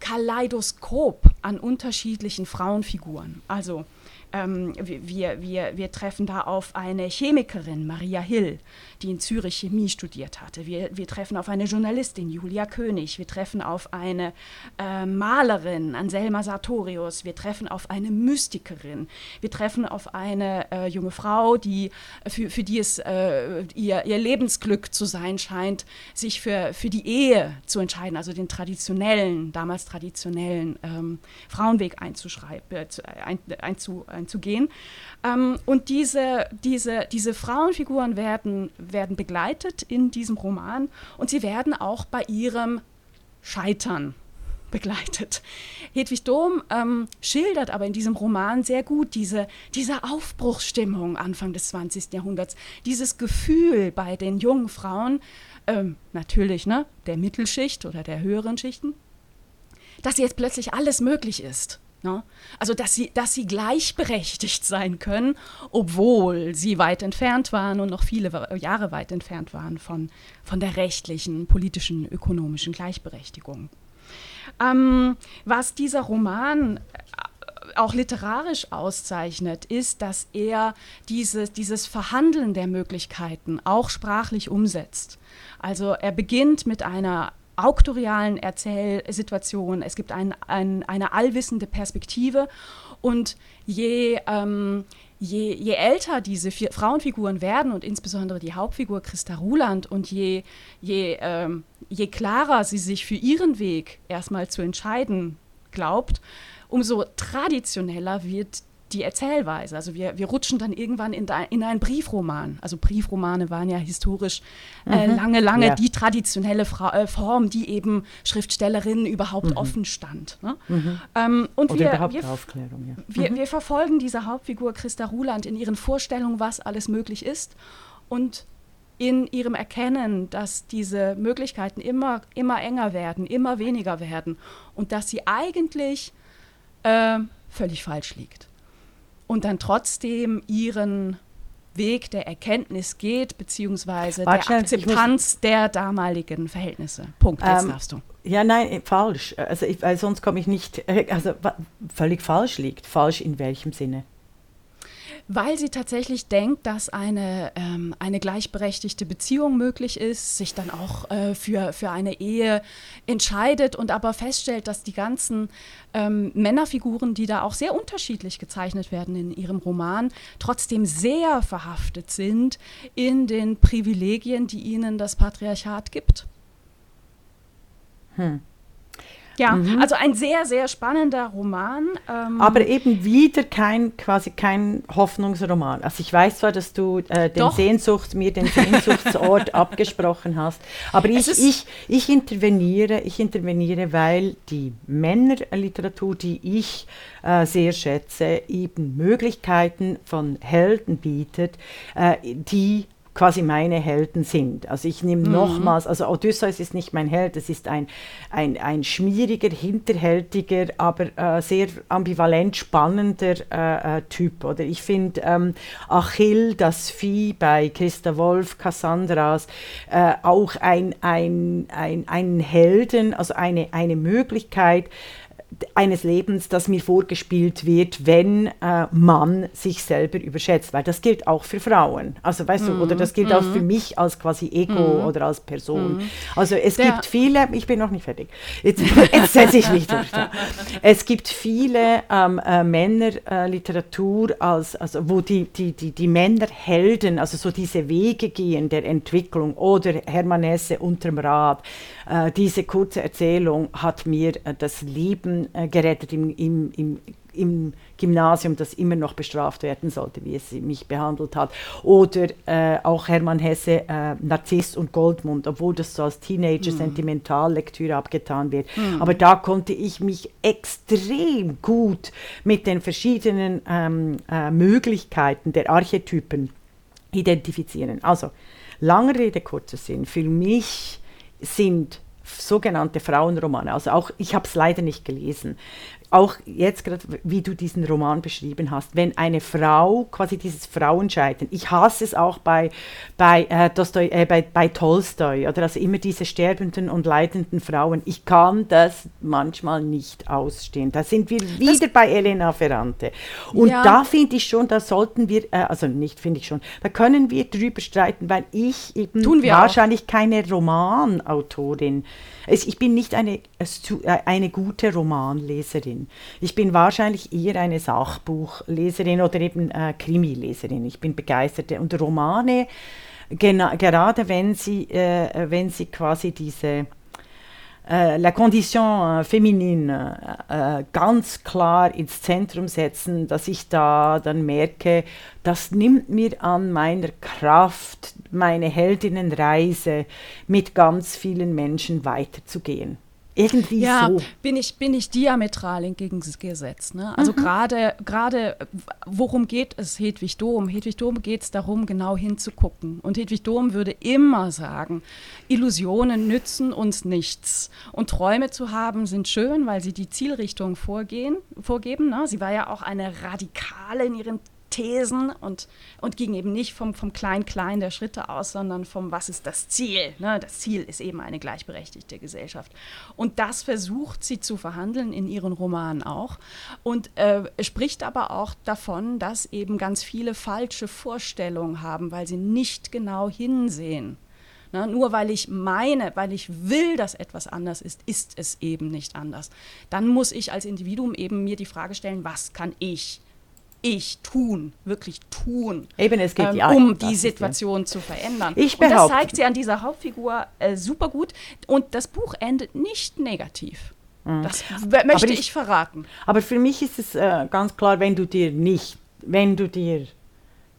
Kaleidoskop an unterschiedlichen Frauenfiguren. Also ähm, wir, wir, wir treffen da auf eine Chemikerin, Maria Hill, die in Zürich Chemie studiert hatte. Wir, wir treffen auf eine Journalistin, Julia König. Wir treffen auf eine äh, Malerin, Anselma Sartorius. Wir treffen auf eine Mystikerin. Wir treffen auf eine äh, junge Frau, die, für, für die es äh, ihr, ihr Lebensglück zu sein scheint, sich für, für die Ehe zu entscheiden, also den traditionellen, damals traditionellen ähm, Frauenweg einzuschreiben, äh, ein, einzu, einzugehen. Ähm, und diese, diese, diese Frauenfiguren werden, werden begleitet in diesem Roman und sie werden auch bei ihrem Scheitern begleitet. Hedwig Dom ähm, schildert aber in diesem Roman sehr gut diese, diese Aufbruchsstimmung Anfang des 20. Jahrhunderts, dieses Gefühl bei den jungen Frauen, ähm, natürlich ne, der Mittelschicht oder der höheren Schichten, dass jetzt plötzlich alles möglich ist. Ne? Also, dass sie, dass sie gleichberechtigt sein können, obwohl sie weit entfernt waren und noch viele Jahre weit entfernt waren von, von der rechtlichen, politischen, ökonomischen Gleichberechtigung. Ähm, was dieser Roman äh, auch literarisch auszeichnet, ist, dass er dieses, dieses Verhandeln der Möglichkeiten auch sprachlich umsetzt. Also er beginnt mit einer auktorialen Erzählsituation, es gibt ein, ein, eine allwissende Perspektive. Und je, ähm, je, je älter diese vier Frauenfiguren werden und insbesondere die Hauptfigur Christa Ruland und je, je, ähm, je klarer sie sich für ihren Weg erstmal zu entscheiden glaubt, umso traditioneller wird die Erzählweise. Also wir, wir rutschen dann irgendwann in, in einen Briefroman. Also Briefromane waren ja historisch äh, mhm. lange, lange ja. die traditionelle Fra äh, Form, die eben Schriftstellerinnen überhaupt mhm. offen stand. Ne? Mhm. Ähm, und Oder wir, überhaupt wir, Aufklärung, ja. wir, mhm. wir verfolgen diese Hauptfigur Christa Ruland in ihren Vorstellungen, was alles möglich ist. Und in ihrem Erkennen, dass diese Möglichkeiten immer, immer enger werden, immer weniger werden und dass sie eigentlich äh, völlig falsch liegt. Und dann trotzdem ihren Weg der Erkenntnis geht, beziehungsweise Warte, der Akzeptanz der damaligen Verhältnisse. Punkt, jetzt ähm, darfst du. Ja, nein, äh, falsch. Also ich, sonst komme ich nicht, äh, also völlig falsch liegt. Falsch in welchem Sinne? Weil sie tatsächlich denkt, dass eine, ähm, eine gleichberechtigte Beziehung möglich ist, sich dann auch äh, für, für eine Ehe entscheidet und aber feststellt, dass die ganzen ähm, Männerfiguren, die da auch sehr unterschiedlich gezeichnet werden in ihrem Roman, trotzdem sehr verhaftet sind in den Privilegien, die ihnen das Patriarchat gibt. Hm. Ja, mhm. also ein sehr, sehr spannender Roman. Ähm Aber eben wieder kein, quasi kein Hoffnungsroman. Also ich weiß zwar, dass du äh, den Sehnsucht, mir den Sehnsuchtsort [laughs] abgesprochen hast, aber ich, ich, ich interveniere, ich interveniere, weil die Männerliteratur, die ich äh, sehr schätze, eben Möglichkeiten von Helden bietet, äh, die quasi meine Helden sind. Also ich nehme mhm. nochmals, also Odysseus ist nicht mein Held, es ist ein, ein, ein schmieriger, hinterhältiger, aber äh, sehr ambivalent spannender äh, äh, Typ. Oder ich finde ähm, Achill, das Vieh bei Christa Wolf, Cassandras, äh, auch ein, ein, ein, ein Helden, also eine, eine Möglichkeit, eines Lebens, das mir vorgespielt wird, wenn äh, man sich selber überschätzt, weil das gilt auch für Frauen. Also weißt mm, du, oder das gilt mm. auch für mhm. mich als quasi Ego mm. oder als Person. Mhm. Also es Der, gibt viele, ich bin noch nicht fertig, jetzt, [laughs] jetzt setze ich mich durch. Da. Es gibt viele ähm, äh, Männerliteratur, äh, als, also wo die, die, die, die Männerhelden, also so diese Wege gehen der Entwicklung oder Hermann Hesse unterm Rad, äh, diese kurze Erzählung hat mir äh, das Leben äh, gerettet im, im, im, im Gymnasium, das immer noch bestraft werden sollte, wie es mich behandelt hat. Oder äh, auch Hermann Hesse, äh, Narziss und Goldmund, obwohl das so als Teenager-Sentimentallektüre mhm. abgetan wird. Mm. Aber da konnte ich mich extrem gut mit den verschiedenen ähm, äh, Möglichkeiten der Archetypen identifizieren. Also, lange Rede, kurzer Sinn. Für mich sind sogenannte Frauenromane. Also auch, ich habe es leider nicht gelesen, auch jetzt gerade, wie du diesen Roman beschrieben hast, wenn eine Frau, quasi dieses Frauenscheitern, ich hasse es auch bei, bei, äh, Dostoi, äh, bei, bei Tolstoi, oder also immer diese sterbenden und leidenden Frauen, ich kann das manchmal nicht ausstehen. Da sind wir wieder das bei Elena Ferrante. Und ja. da finde ich schon, da sollten wir, äh, also nicht finde ich schon, da können wir drüber streiten, weil ich eben wahrscheinlich auch. keine Romanautorin bin ich bin nicht eine, äh, eine gute Romanleserin. Ich bin wahrscheinlich eher eine Sachbuchleserin oder eben äh, Krimileserin. Ich bin begeisterte. Und Romane, gerade wenn sie, äh, wenn sie quasi diese äh, la condition äh, féminine äh, ganz klar ins Zentrum setzen, dass ich da dann merke, das nimmt mir an meiner Kraft, meine Heldinnenreise mit ganz vielen Menschen weiterzugehen. Irgendwie ja, so. bin ich, bin ich diametral entgegengesetzt. Ne? Also mhm. gerade, gerade, worum geht es Hedwig Dom? Hedwig Dom geht es darum, genau hinzugucken. Und Hedwig Dom würde immer sagen, Illusionen nützen uns nichts. Und Träume zu haben sind schön, weil sie die Zielrichtung vorgehen, vorgeben. Ne? Sie war ja auch eine Radikale in ihren Thesen und, und ging eben nicht vom, vom Klein-Klein der Schritte aus, sondern vom, was ist das Ziel? Ne? Das Ziel ist eben eine gleichberechtigte Gesellschaft. Und das versucht sie zu verhandeln in ihren Romanen auch und äh, spricht aber auch davon, dass eben ganz viele falsche Vorstellungen haben, weil sie nicht genau hinsehen. Na, ne? nur weil ich meine, weil ich will, dass etwas anders ist, ist es eben nicht anders. Dann muss ich als Individuum eben mir die Frage stellen, was kann ich ich tun, wirklich tun, Eben, es geht ähm, ja, um die Situation zu verändern. Ich behaupte. Und das zeigt sie an dieser Hauptfigur äh, super gut. Und das Buch endet nicht negativ. Mhm. Das möchte ich, ich, verraten. Aber für mich ist es äh, ganz klar, wenn du dir nicht, wenn du dir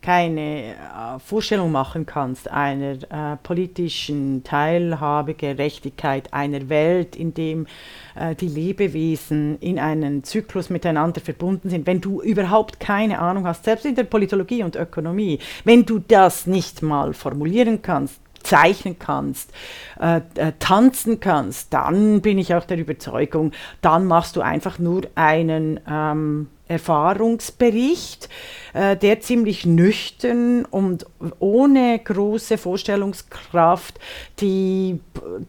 keine äh, Vorstellung machen kannst einer äh, politischen Teilhabe, Gerechtigkeit einer Welt, in dem äh, die Lebewesen in einen Zyklus miteinander verbunden sind, wenn du überhaupt keine Ahnung hast, selbst in der Politologie und Ökonomie, wenn du das nicht mal formulieren kannst, zeichnen kannst, äh, äh, tanzen kannst, dann bin ich auch der Überzeugung, dann machst du einfach nur einen ähm, Erfahrungsbericht, äh, der ziemlich nüchtern und ohne große Vorstellungskraft die,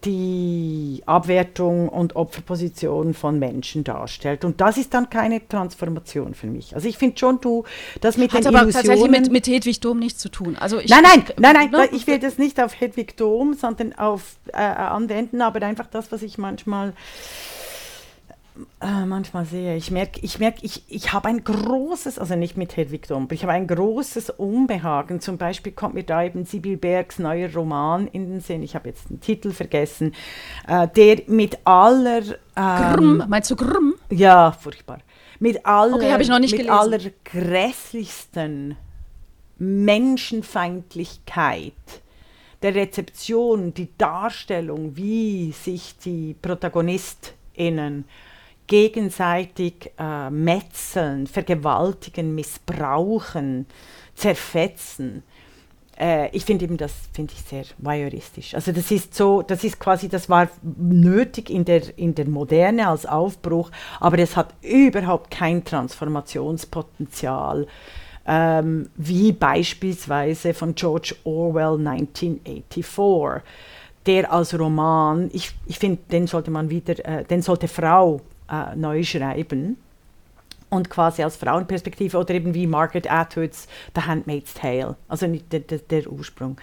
die Abwertung und Opferposition von Menschen darstellt. Und das ist dann keine Transformation für mich. Also ich finde schon, du, das mit Hat den aber Illusionen... tatsächlich mit, mit Hedwig Dom nichts zu tun. Also ich, nein, nein, nein, nein, ne? ich will das nicht auf Hedwig Dom, sondern auf äh, anwenden, aber einfach das, was ich manchmal äh, manchmal sehe. Ich merke, ich, merk, ich, ich habe ein großes, also nicht mit Hedwig Domper, ich habe ein großes Unbehagen. Zum Beispiel kommt mir da eben Sibyl Bergs neuer Roman in den Sinn, ich habe jetzt den Titel vergessen, äh, der mit aller... Ähm, Grumm, meinst du Grumm? Ja, furchtbar. Mit aller, okay, ich noch nicht mit gelesen. aller grässlichsten Menschenfeindlichkeit der Rezeption, die Darstellung, wie sich die ProtagonistInnen gegenseitig äh, metzeln, vergewaltigen, missbrauchen, zerfetzen. Äh, ich finde eben, das finde ich sehr voyeuristisch. Also das ist so, das ist quasi, das war nötig in der, in der Moderne als Aufbruch, aber es hat überhaupt kein Transformationspotenzial. Ähm, wie beispielsweise von George Orwell 1984, der als Roman, ich, ich finde, den sollte man wieder, äh, den sollte Frau äh, neu schreiben und quasi als Frauenperspektive oder eben wie Margaret Atwoods The Handmaid's Tale, also nicht der, der, der, Ursprung.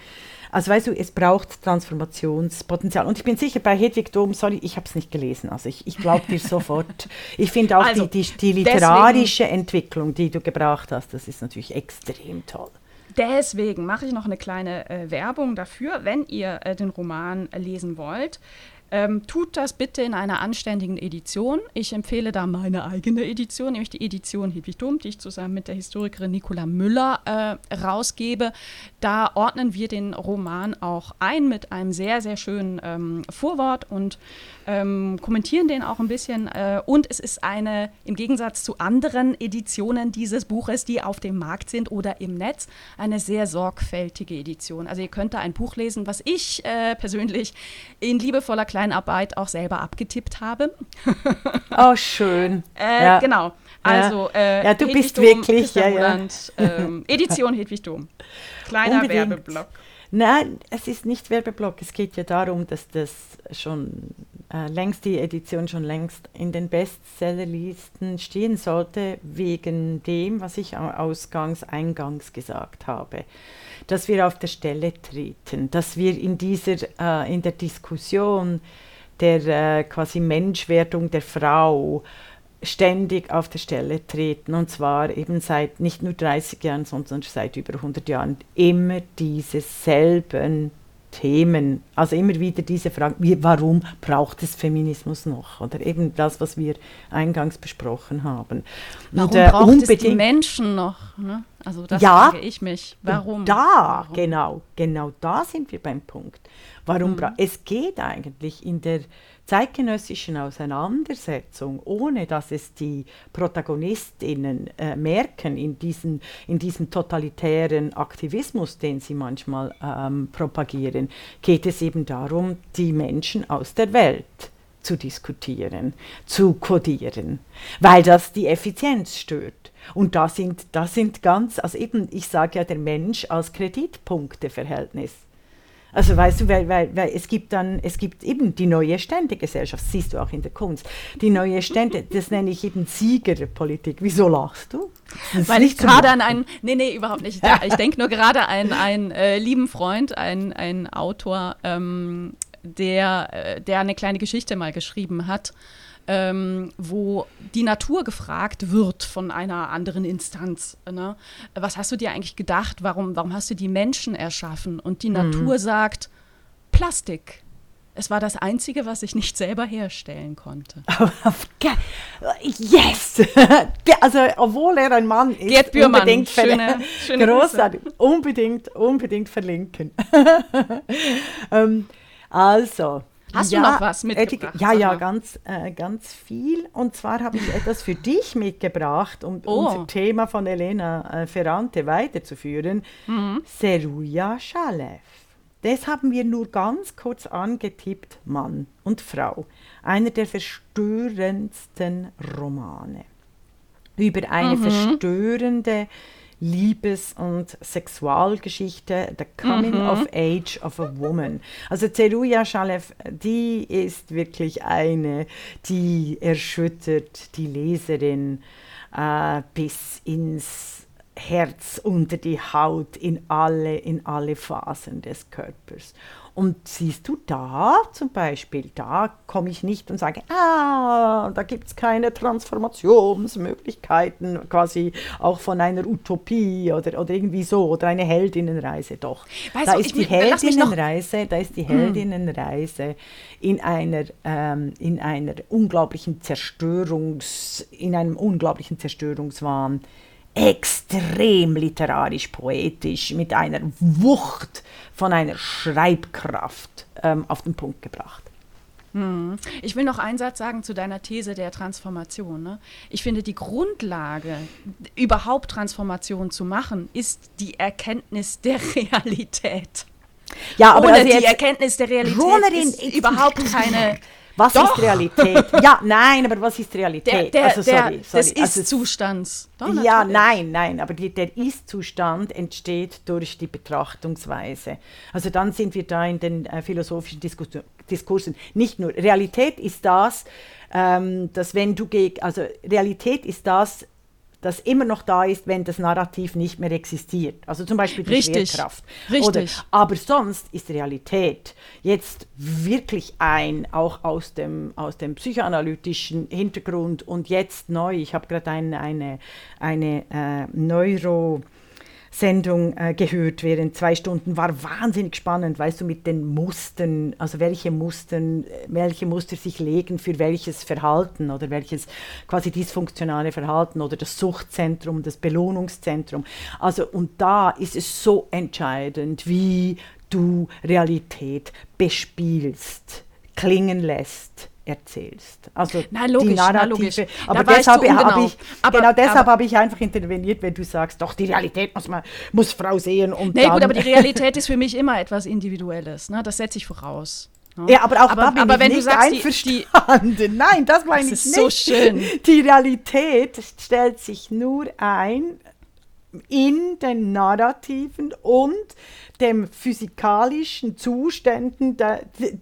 Also weißt du, es braucht Transformationspotenzial. Und ich bin sicher, bei Hedwig Dom, sorry, ich habe es nicht gelesen, also ich, ich glaube dir sofort. [laughs] Ich finde auch also, die, die, die literarische deswegen, Entwicklung, die du gebraucht hast, das ist natürlich extrem toll. Deswegen mache ich noch eine kleine äh, Werbung dafür, wenn ihr äh, den Roman lesen wollt. Ähm, tut das bitte in einer anständigen Edition. Ich empfehle da meine eigene Edition, nämlich die Edition Hedwig Dom, die ich zusammen mit der Historikerin Nicola Müller äh, rausgebe. Da ordnen wir den Roman auch ein mit einem sehr, sehr schönen ähm, Vorwort und ähm, kommentieren den auch ein bisschen. Äh, und es ist eine, im Gegensatz zu anderen Editionen dieses Buches, die auf dem Markt sind oder im Netz, eine sehr sorgfältige Edition. Also ihr könnt da ein Buch lesen, was ich äh, persönlich in liebevoller Kleinarbeit auch selber abgetippt habe. [laughs] oh, schön. Äh, ja. Genau. Also, äh, ja, du Hedwig bist Dom, wirklich, ja, ja. Ähm, [laughs] Edition Hedwig Dom. Kleiner Unbedingt. Werbeblock. Nein, es ist nicht Werbeblock. Es geht ja darum, dass das schon äh, längst die Edition schon längst in den Bestsellerlisten stehen sollte, wegen dem, was ich ausgangs, eingangs gesagt habe. Dass wir auf der Stelle treten, dass wir in dieser, äh, in der Diskussion der äh, quasi Menschwerdung der Frau ständig auf der Stelle treten und zwar eben seit nicht nur 30 Jahren, sondern seit über 100 Jahren immer diese selben Themen, also immer wieder diese Frage, wie, warum braucht es Feminismus noch? Oder eben das, was wir eingangs besprochen haben. Warum und, äh, braucht es die Menschen noch? Ne? Also das ja, frage ich mich. Warum? Da, warum? genau, genau da sind wir beim Punkt. Warum mhm. Es geht eigentlich in der zeitgenössischen Auseinandersetzung, ohne dass es die Protagonistinnen äh, merken in, diesen, in diesem totalitären Aktivismus, den sie manchmal ähm, propagieren, geht es eben darum, die Menschen aus der Welt zu diskutieren, zu kodieren, weil das die Effizienz stört. Und da sind, da sind ganz, also eben, ich sage ja, der Mensch als Kreditpunkteverhältnis also weißt du, weil, weil, weil es gibt dann, es gibt eben die neue Ständegesellschaft, siehst du auch in der Kunst. Die neue Stände, das nenne ich eben Siegerpolitik. Wieso lachst du? Weil ich gerade an einen, nee, nee, überhaupt nicht. Ich denke nur gerade an einen äh, lieben Freund, einen, einen Autor, ähm, der, äh, der eine kleine Geschichte mal geschrieben hat ähm, wo die Natur gefragt wird von einer anderen Instanz. Ne? Was hast du dir eigentlich gedacht? Warum, warum hast du die Menschen erschaffen? Und die mhm. Natur sagt, Plastik. Es war das Einzige, was ich nicht selber herstellen konnte. [laughs] yes! [laughs] also, obwohl er ein Mann ist, Gerd Bührmann, unbedingt schöne, [laughs] schöne großartig, unbedingt, unbedingt verlinken. ähm, also, Hast ja, du noch was mitgebracht? Ja, ja, ganz, äh, ganz viel. Und zwar habe ich etwas für dich mitgebracht, um oh. unser Thema von Elena äh, Ferrante weiterzuführen. Mhm. Seruja Shalev. Das haben wir nur ganz kurz angetippt, Mann und Frau. Einer der verstörendsten Romane. Über eine mhm. verstörende Liebes- und Sexualgeschichte, The Coming mhm. of Age of a Woman. Also Zeruja Shalev, die ist wirklich eine, die erschüttert die Leserin äh, bis ins Herz, unter die Haut, in alle, in alle Phasen des Körpers. Und siehst du da zum Beispiel, da komme ich nicht und sage, ah, da gibt es keine Transformationsmöglichkeiten, quasi auch von einer Utopie oder, oder irgendwie so, oder eine Heldinnenreise. Doch, weißt da, du, ist die Heldinnenreise, da ist die hm. Heldinnenreise in einer, ähm, in einer unglaublichen Zerstörungs, in einem unglaublichen Zerstörungswahn extrem literarisch poetisch mit einer Wucht von einer Schreibkraft ähm, auf den Punkt gebracht. Hm. Ich will noch einen Satz sagen zu deiner These der Transformation. Ne? Ich finde, die Grundlage, überhaupt Transformation zu machen, ist die Erkenntnis der [laughs] Realität. Ja, aber Ohne also die Erkenntnis der Realität ist überhaupt keine was Doch. ist Realität? [laughs] ja, nein, aber was ist Realität? Der, der, also, sorry, sorry. des also Ist-Zustands. ja, nein, nein, aber die, der Ist-Zustand entsteht durch die Betrachtungsweise. Also dann sind wir da in den äh, philosophischen Diskus Diskursen. Nicht nur, Realität ist das, ähm, dass wenn du gegen, also Realität ist das, das immer noch da ist, wenn das Narrativ nicht mehr existiert. Also zum Beispiel die Richtig. Schwerkraft. Richtig. Oder, aber sonst ist Realität jetzt wirklich ein, auch aus dem, aus dem psychoanalytischen Hintergrund und jetzt neu. Ich habe gerade ein, eine, eine äh, Neuro- Sendung äh, gehört während zwei Stunden. War wahnsinnig spannend, weißt du, mit den Mustern, also welche Mustern, welche Muster sich legen für welches Verhalten oder welches quasi dysfunktionale Verhalten oder das Suchtzentrum, das Belohnungszentrum. Also und da ist es so entscheidend, wie du Realität bespielst, klingen lässt erzählst. Also na, logisch, die Narrative. Na, aber deshalb habe ich, aber, genau deshalb habe ich einfach interveniert, wenn du sagst, doch die Realität muss man muss Frau sehen und nee, gut, aber die Realität ist für mich immer etwas Individuelles. Ne? Das setze ich voraus. Ne? Ja, aber auch aber, da bin aber ich wenn nicht du sagst, einverstanden. Die, die, Nein, das meine ich nicht. so schön. Die Realität stellt sich nur ein in den Narrativen und dem physikalischen Zuständen,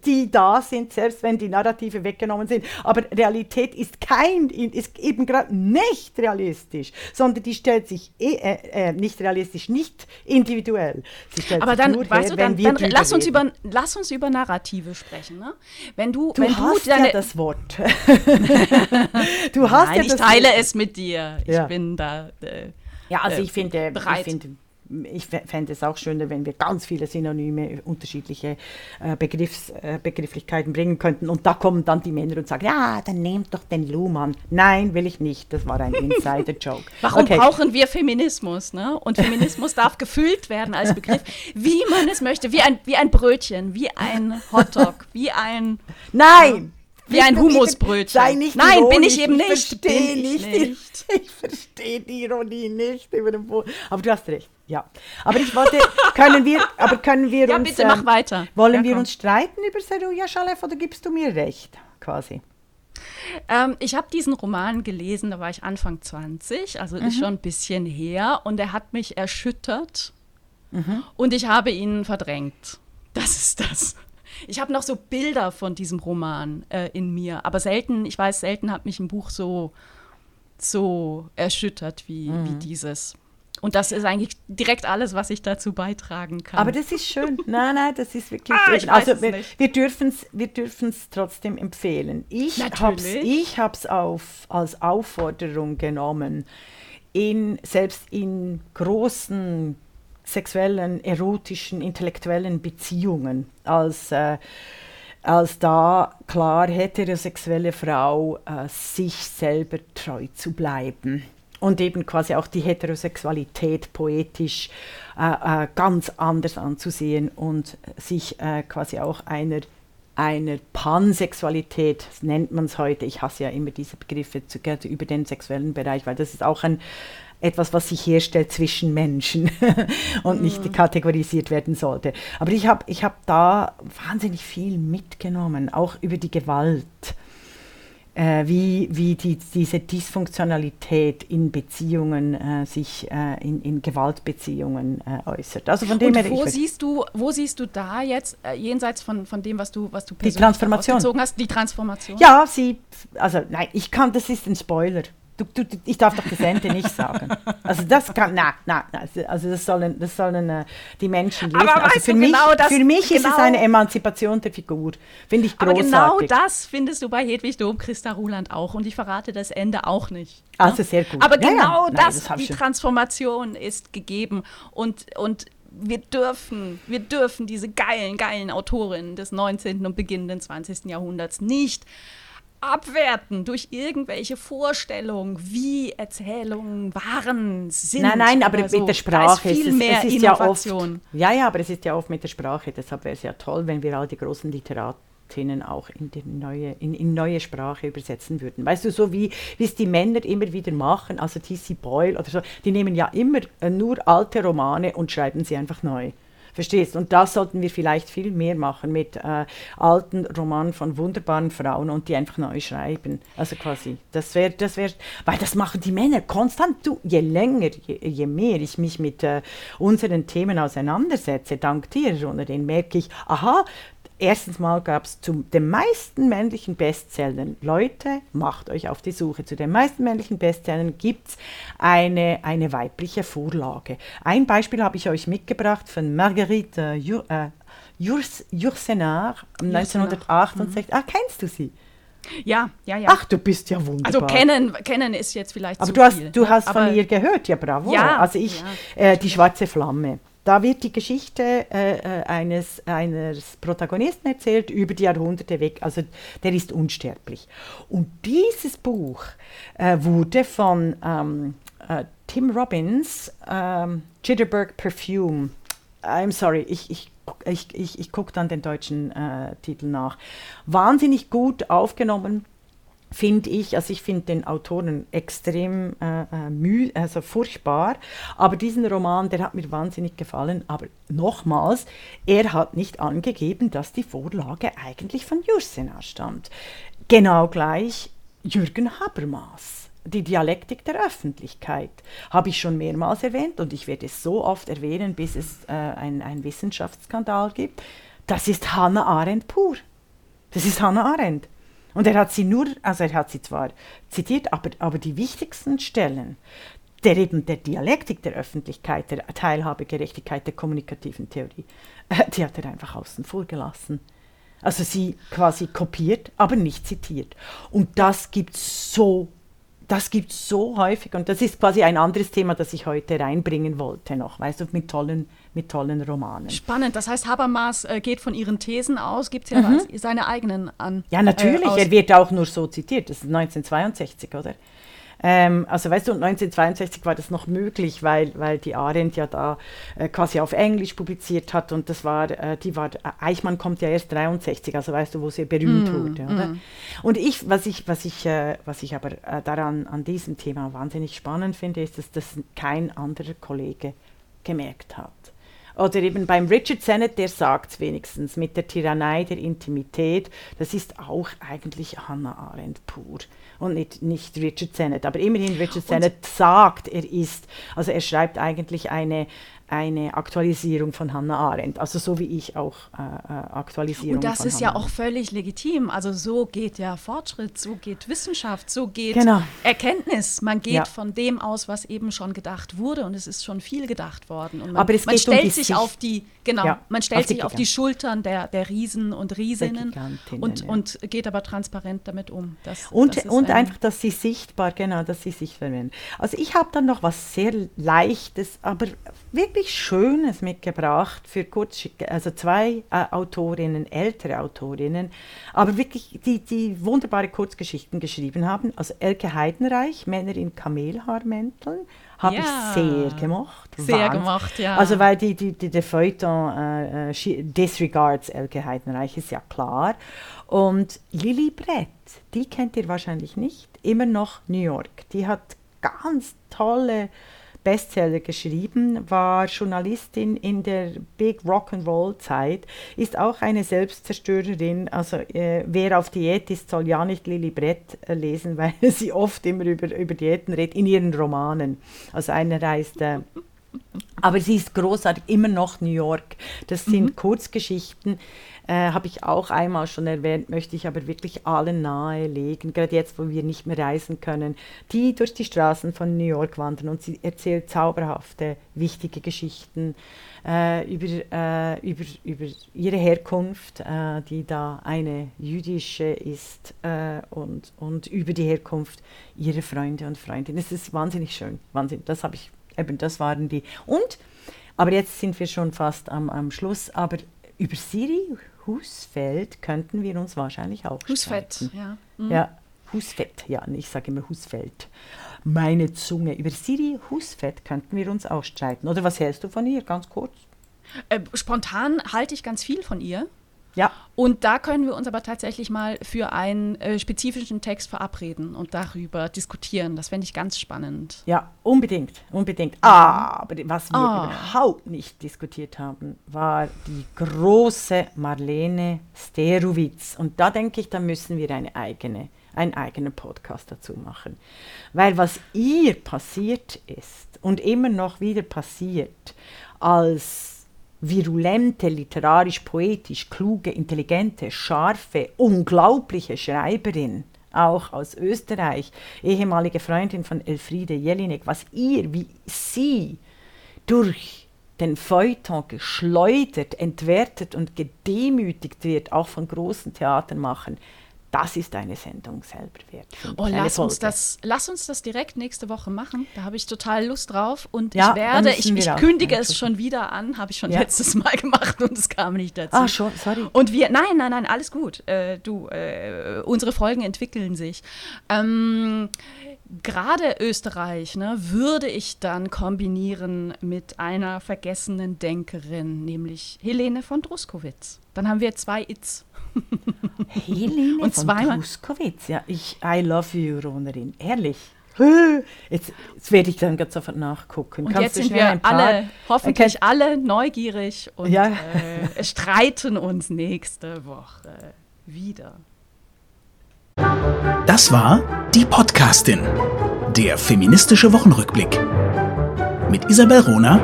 die da sind, selbst wenn die Narrative weggenommen sind. Aber Realität ist kein, ist eben gerade nicht realistisch, sondern die stellt sich eh, äh, äh, nicht realistisch, nicht individuell. Aber dann, weißt her, du, dann, dann lass, uns über, lass uns über Narrative sprechen. Ne? Wenn du, du wenn hast du deine, ja das Wort. [laughs] du hast Nein, ja ich teile Wort. es mit dir. Ich ja. bin da. Äh, ja, also ich finde, bereit. ich finde ich fände es auch schöner, wenn wir ganz viele Synonyme, unterschiedliche äh, Begriffs, äh, Begrifflichkeiten bringen könnten. Und da kommen dann die Männer und sagen, ja, dann nehmt doch den Luhmann. Nein, will ich nicht. Das war ein Insider-Joke. [laughs] Warum okay. brauchen wir Feminismus? Ne? Und Feminismus darf gefüllt werden als Begriff, wie man es möchte. Wie ein, wie ein Brötchen, wie ein Hotdog, wie ein... Nein! Wie ein Humusbrötchen. Sei nicht Nein, bin ich eben nicht. Ich verstehe nicht. nicht. [laughs] Ich verstehe die Ironie nicht über den Boden. Aber du hast recht. Ja. Aber ich wollte, [laughs] können wir, aber können wir ja, uns. bitte mach ähm, weiter. Wollen ja, wir uns streiten über Seruja Schalef oder gibst du mir recht, quasi? Ähm, ich habe diesen Roman gelesen, da war ich Anfang 20, also mhm. ist schon ein bisschen her, und er hat mich erschüttert mhm. und ich habe ihn verdrängt. Das ist das. Ich habe noch so Bilder von diesem Roman äh, in mir, aber selten, ich weiß, selten hat mich ein Buch so, so erschüttert wie, mhm. wie dieses. Und das ist eigentlich direkt alles, was ich dazu beitragen kann. Aber das ist schön. [laughs] Nein, nein, das ist wirklich ah, schön. also wir, wir dürfen es wir trotzdem empfehlen. Ich habe es ich auf, als Aufforderung genommen, in, selbst in großen sexuellen, erotischen, intellektuellen Beziehungen als äh, als da klar heterosexuelle Frau äh, sich selber treu zu bleiben und eben quasi auch die Heterosexualität poetisch äh, äh, ganz anders anzusehen und sich äh, quasi auch einer einer Pansexualität, nennt man es heute, ich hasse ja immer diese Begriffe zu, über den sexuellen Bereich, weil das ist auch ein, etwas, was sich herstellt zwischen Menschen [laughs] und nicht mhm. kategorisiert werden sollte. Aber ich habe ich hab da wahnsinnig viel mitgenommen, auch über die Gewalt äh, wie, wie die, diese Dysfunktionalität in Beziehungen äh, sich äh, in, in Gewaltbeziehungen äh, äußert. Also von dem Und wo siehst du, wo siehst du da jetzt äh, jenseits von, von dem, was du, was du persönlich die Transformation. hast, die Transformation? Ja, sie, also nein, ich kann, das ist ein Spoiler. Du, du, ich darf doch das Ende nicht sagen. Also das kann, nein, nein, also das sollen, das sollen äh, die Menschen lesen. Aber also für mich, genau das, für mich genau, ist es genau eine Emanzipation der Figur. Finde ich großartig. Aber genau das findest du bei Hedwig Dom, Christa Ruland auch. Und ich verrate das Ende auch nicht. Also sehr gut. Aber ja, genau ja. Nein, das, das die Transformation ist gegeben. Und, und wir dürfen, wir dürfen diese geilen, geilen Autorinnen des 19. und beginnenden 20. Jahrhunderts nicht abwerten durch irgendwelche Vorstellungen, wie Erzählungen waren, sind. Nein, nein, aber so. mit der Sprache ist viel mehr es ist Innovation. Ja, oft, ja, ja, aber es ist ja oft mit der Sprache. Deshalb wäre es ja toll, wenn wir all die großen Literatinnen auch in, die neue, in, in neue Sprache übersetzen würden. Weißt du, so wie es die Männer immer wieder machen, also T.C. Boyle oder so, die nehmen ja immer nur alte Romane und schreiben sie einfach neu. Verstehst? Und das sollten wir vielleicht viel mehr machen mit äh, alten Romanen von wunderbaren Frauen und die einfach neu schreiben. Also quasi, das wäre, das wäre, weil das machen die Männer konstant. Du, je länger, je, je mehr ich mich mit äh, unseren Themen auseinandersetze, dank dir, Ronaldin, merke ich, aha, Erstens mal gab es zu den meisten männlichen Bestsellern, Leute, macht euch auf die Suche, zu den meisten männlichen Bestsellern gibt es eine, eine weibliche Vorlage. Ein Beispiel habe ich euch mitgebracht von Marguerite Jur, äh, Jurs, 1968. Mhm. Ah, kennst du sie? Ja, ja, ja. Ach, du bist ja wunderbar. Also kennen, kennen ist jetzt vielleicht Aber du hast, viel, du ne? hast von ihr gehört, ja bravo. Ja, also ich, ja. Äh, die schwarze Flamme. Da wird die Geschichte äh, äh, eines, eines Protagonisten erzählt über die Jahrhunderte weg. Also der ist unsterblich. Und dieses Buch äh, wurde von ähm, äh, Tim Robbins, ähm, Jitterbug Perfume, I'm sorry, ich, ich ich, ich, ich gucke dann den deutschen äh, Titel nach. Wahnsinnig gut aufgenommen finde ich, also ich finde den Autoren extrem äh, äh, müh, also furchtbar, aber diesen Roman, der hat mir wahnsinnig gefallen, aber nochmals, er hat nicht angegeben, dass die Vorlage eigentlich von Jursena stammt. Genau gleich Jürgen Habermas. Die Dialektik der Öffentlichkeit habe ich schon mehrmals erwähnt und ich werde es so oft erwähnen, bis es äh, einen Wissenschaftsskandal gibt. Das ist Hannah Arendt pur. Das ist Hannah Arendt. Und er hat sie nur, also er hat sie zwar zitiert, aber, aber die wichtigsten Stellen der eben der Dialektik der Öffentlichkeit, der Teilhabe, Gerechtigkeit, der kommunikativen Theorie, äh, die hat er einfach außen vor gelassen. Also sie quasi kopiert, aber nicht zitiert. Und das gibt so das gibt so häufig und das ist quasi ein anderes Thema, das ich heute reinbringen wollte noch, weißt du, mit tollen, mit tollen Romanen. Spannend, das heißt, Habermas äh, geht von ihren Thesen aus, gibt ja mhm. seine eigenen an. Ja, natürlich, äh, er wird auch nur so zitiert, das ist 1962, oder? Ähm, also weißt du, 1962 war das noch möglich, weil, weil die Arendt ja da äh, quasi auf Englisch publiziert hat und das war, äh, die war, äh, Eichmann kommt ja erst 63, also weißt du, wo sie berühmt mm, wurde. Oder? Mm. Und ich, was ich, was ich, äh, was ich aber äh, daran an diesem Thema wahnsinnig spannend finde, ist, dass das kein anderer Kollege gemerkt hat. Oder eben beim Richard Sennett, der sagt es wenigstens, mit der Tyrannei der Intimität, das ist auch eigentlich Hannah Arendt pur und nicht, nicht Richard Sennett. Aber immerhin, Richard Sennett sagt, er ist, also er schreibt eigentlich eine, eine Aktualisierung von Hannah Arendt, also so wie ich auch äh, äh Aktualisierung Und das ist Hannah ja auch völlig legitim. Also so geht ja Fortschritt, so geht Wissenschaft, so geht genau. Erkenntnis. Man geht ja. von dem aus, was eben schon gedacht wurde und es ist schon viel gedacht worden. Und man, Aber es man geht stellt um sich Sicht. auf die, genau, ja, man stellt auf sich auf die Schultern der, der Riesen und Riesinnen und, ja. und geht aber transparent damit um. Das, und das und einfach, dass sie sichtbar, genau, dass sie sich verwenden. Also ich habe dann noch was sehr Leichtes, aber wirklich wirklich Schönes mitgebracht für kurz, also zwei äh, Autorinnen, ältere Autorinnen, aber wirklich die, die wunderbare Kurzgeschichten geschrieben haben. Also Elke Heidenreich, Männer in Kamelhaarmänteln, habe Ja. ich sehr gemocht. Sehr Wahnsinn. gemacht, ja. Also weil die, die, die, der Feuilleton äh, äh, disregards Elke Heidenreich, ist ja klar. Und Lili Brett, die kennt ihr wahrscheinlich nicht, immer noch New York. Die hat ganz tolle Bestseller geschrieben, war Journalistin in der Big Rock'n'Roll Zeit, ist auch eine Selbstzerstörerin. Also äh, wer auf Diät ist, soll ja nicht Lili Brett äh, lesen, [laughs] weil sie oft immer über, über Diäten redet, in ihren Romanen. Also einer heißt äh, aber sie ist großartig, immer noch New York. Das sind Kurzgeschichten, äh, habe ich auch einmal schon erwähnt, möchte ich aber wirklich allen nahelegen, gerade jetzt, wo wir nicht mehr reisen können, die durch die Straßen von New York wandern und sie erzählt zauberhafte, wichtige Geschichten äh, über, äh, über, über ihre Herkunft, äh, die da eine jüdische ist äh, und, und über die Herkunft ihrer Freunde und Freundinnen. Es ist wahnsinnig schön, Wahnsinn. Das habe ich, eben das waren die. Und, aber jetzt sind wir schon fast am, am Schluss, aber über Siri Husfeld könnten wir uns wahrscheinlich auch Husfett, streiten. ja. Mhm. Ja, Husfett, ja, ich sage immer Husfeld. Meine Zunge. Über Siri Husfett könnten wir uns auch streiten. Oder was hältst du von ihr, ganz kurz? Äh, spontan halte ich ganz viel von ihr. Ja, Und da können wir uns aber tatsächlich mal für einen äh, spezifischen Text verabreden und darüber diskutieren. Das fände ich ganz spannend. Ja, unbedingt, unbedingt. Aber was wir Ah. überhaupt nicht diskutiert haben, war die große Marlene Sterowitz. Und da denke ich, da müssen wir eine eigene, einen eigenen Podcast dazu machen. Weil was ihr passiert ist und immer noch wieder passiert, als virulente, literarisch, poetisch, kluge, intelligente, scharfe, unglaubliche Schreiberin, auch aus Österreich, ehemalige Freundin von Elfriede Jelinek, was ihr, wie sie durch den Feuilleton geschleudert, entwertet und gedemütigt wird, auch von großen Theatermachern, das ist eine Sendung selber wert. Oh, lass uns, das, lass uns das direkt nächste Woche machen. Da habe ich total Lust drauf. Und Ja, ich werde, ich, ich kündige es schon wieder an, habe ich schon Ja. letztes Mal gemacht und es kam nicht dazu. Ah, schon, sorry. Und wir, nein, nein, nein, alles gut. Äh, du, äh, unsere Folgen entwickeln sich. Ähm, Gerade Österreich ne, würde ich dann kombinieren mit einer vergessenen Denkerin, nämlich Helene von Druskowitz. Dann haben wir zwei Its. Helene Und von zweimal- Truskowitz, ja, ich, I love you, Ronerin, ehrlich. Jetzt, jetzt werde ich dann ganz sofort nachgucken. Und Kannst jetzt sind wir ein paar- alle, hoffentlich Erkennt- alle neugierig und Ja. äh, streiten uns nächste Woche wieder. Das war die Podcastin, der feministische Wochenrückblick mit Isabel Rona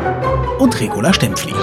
und Regula Stempfli.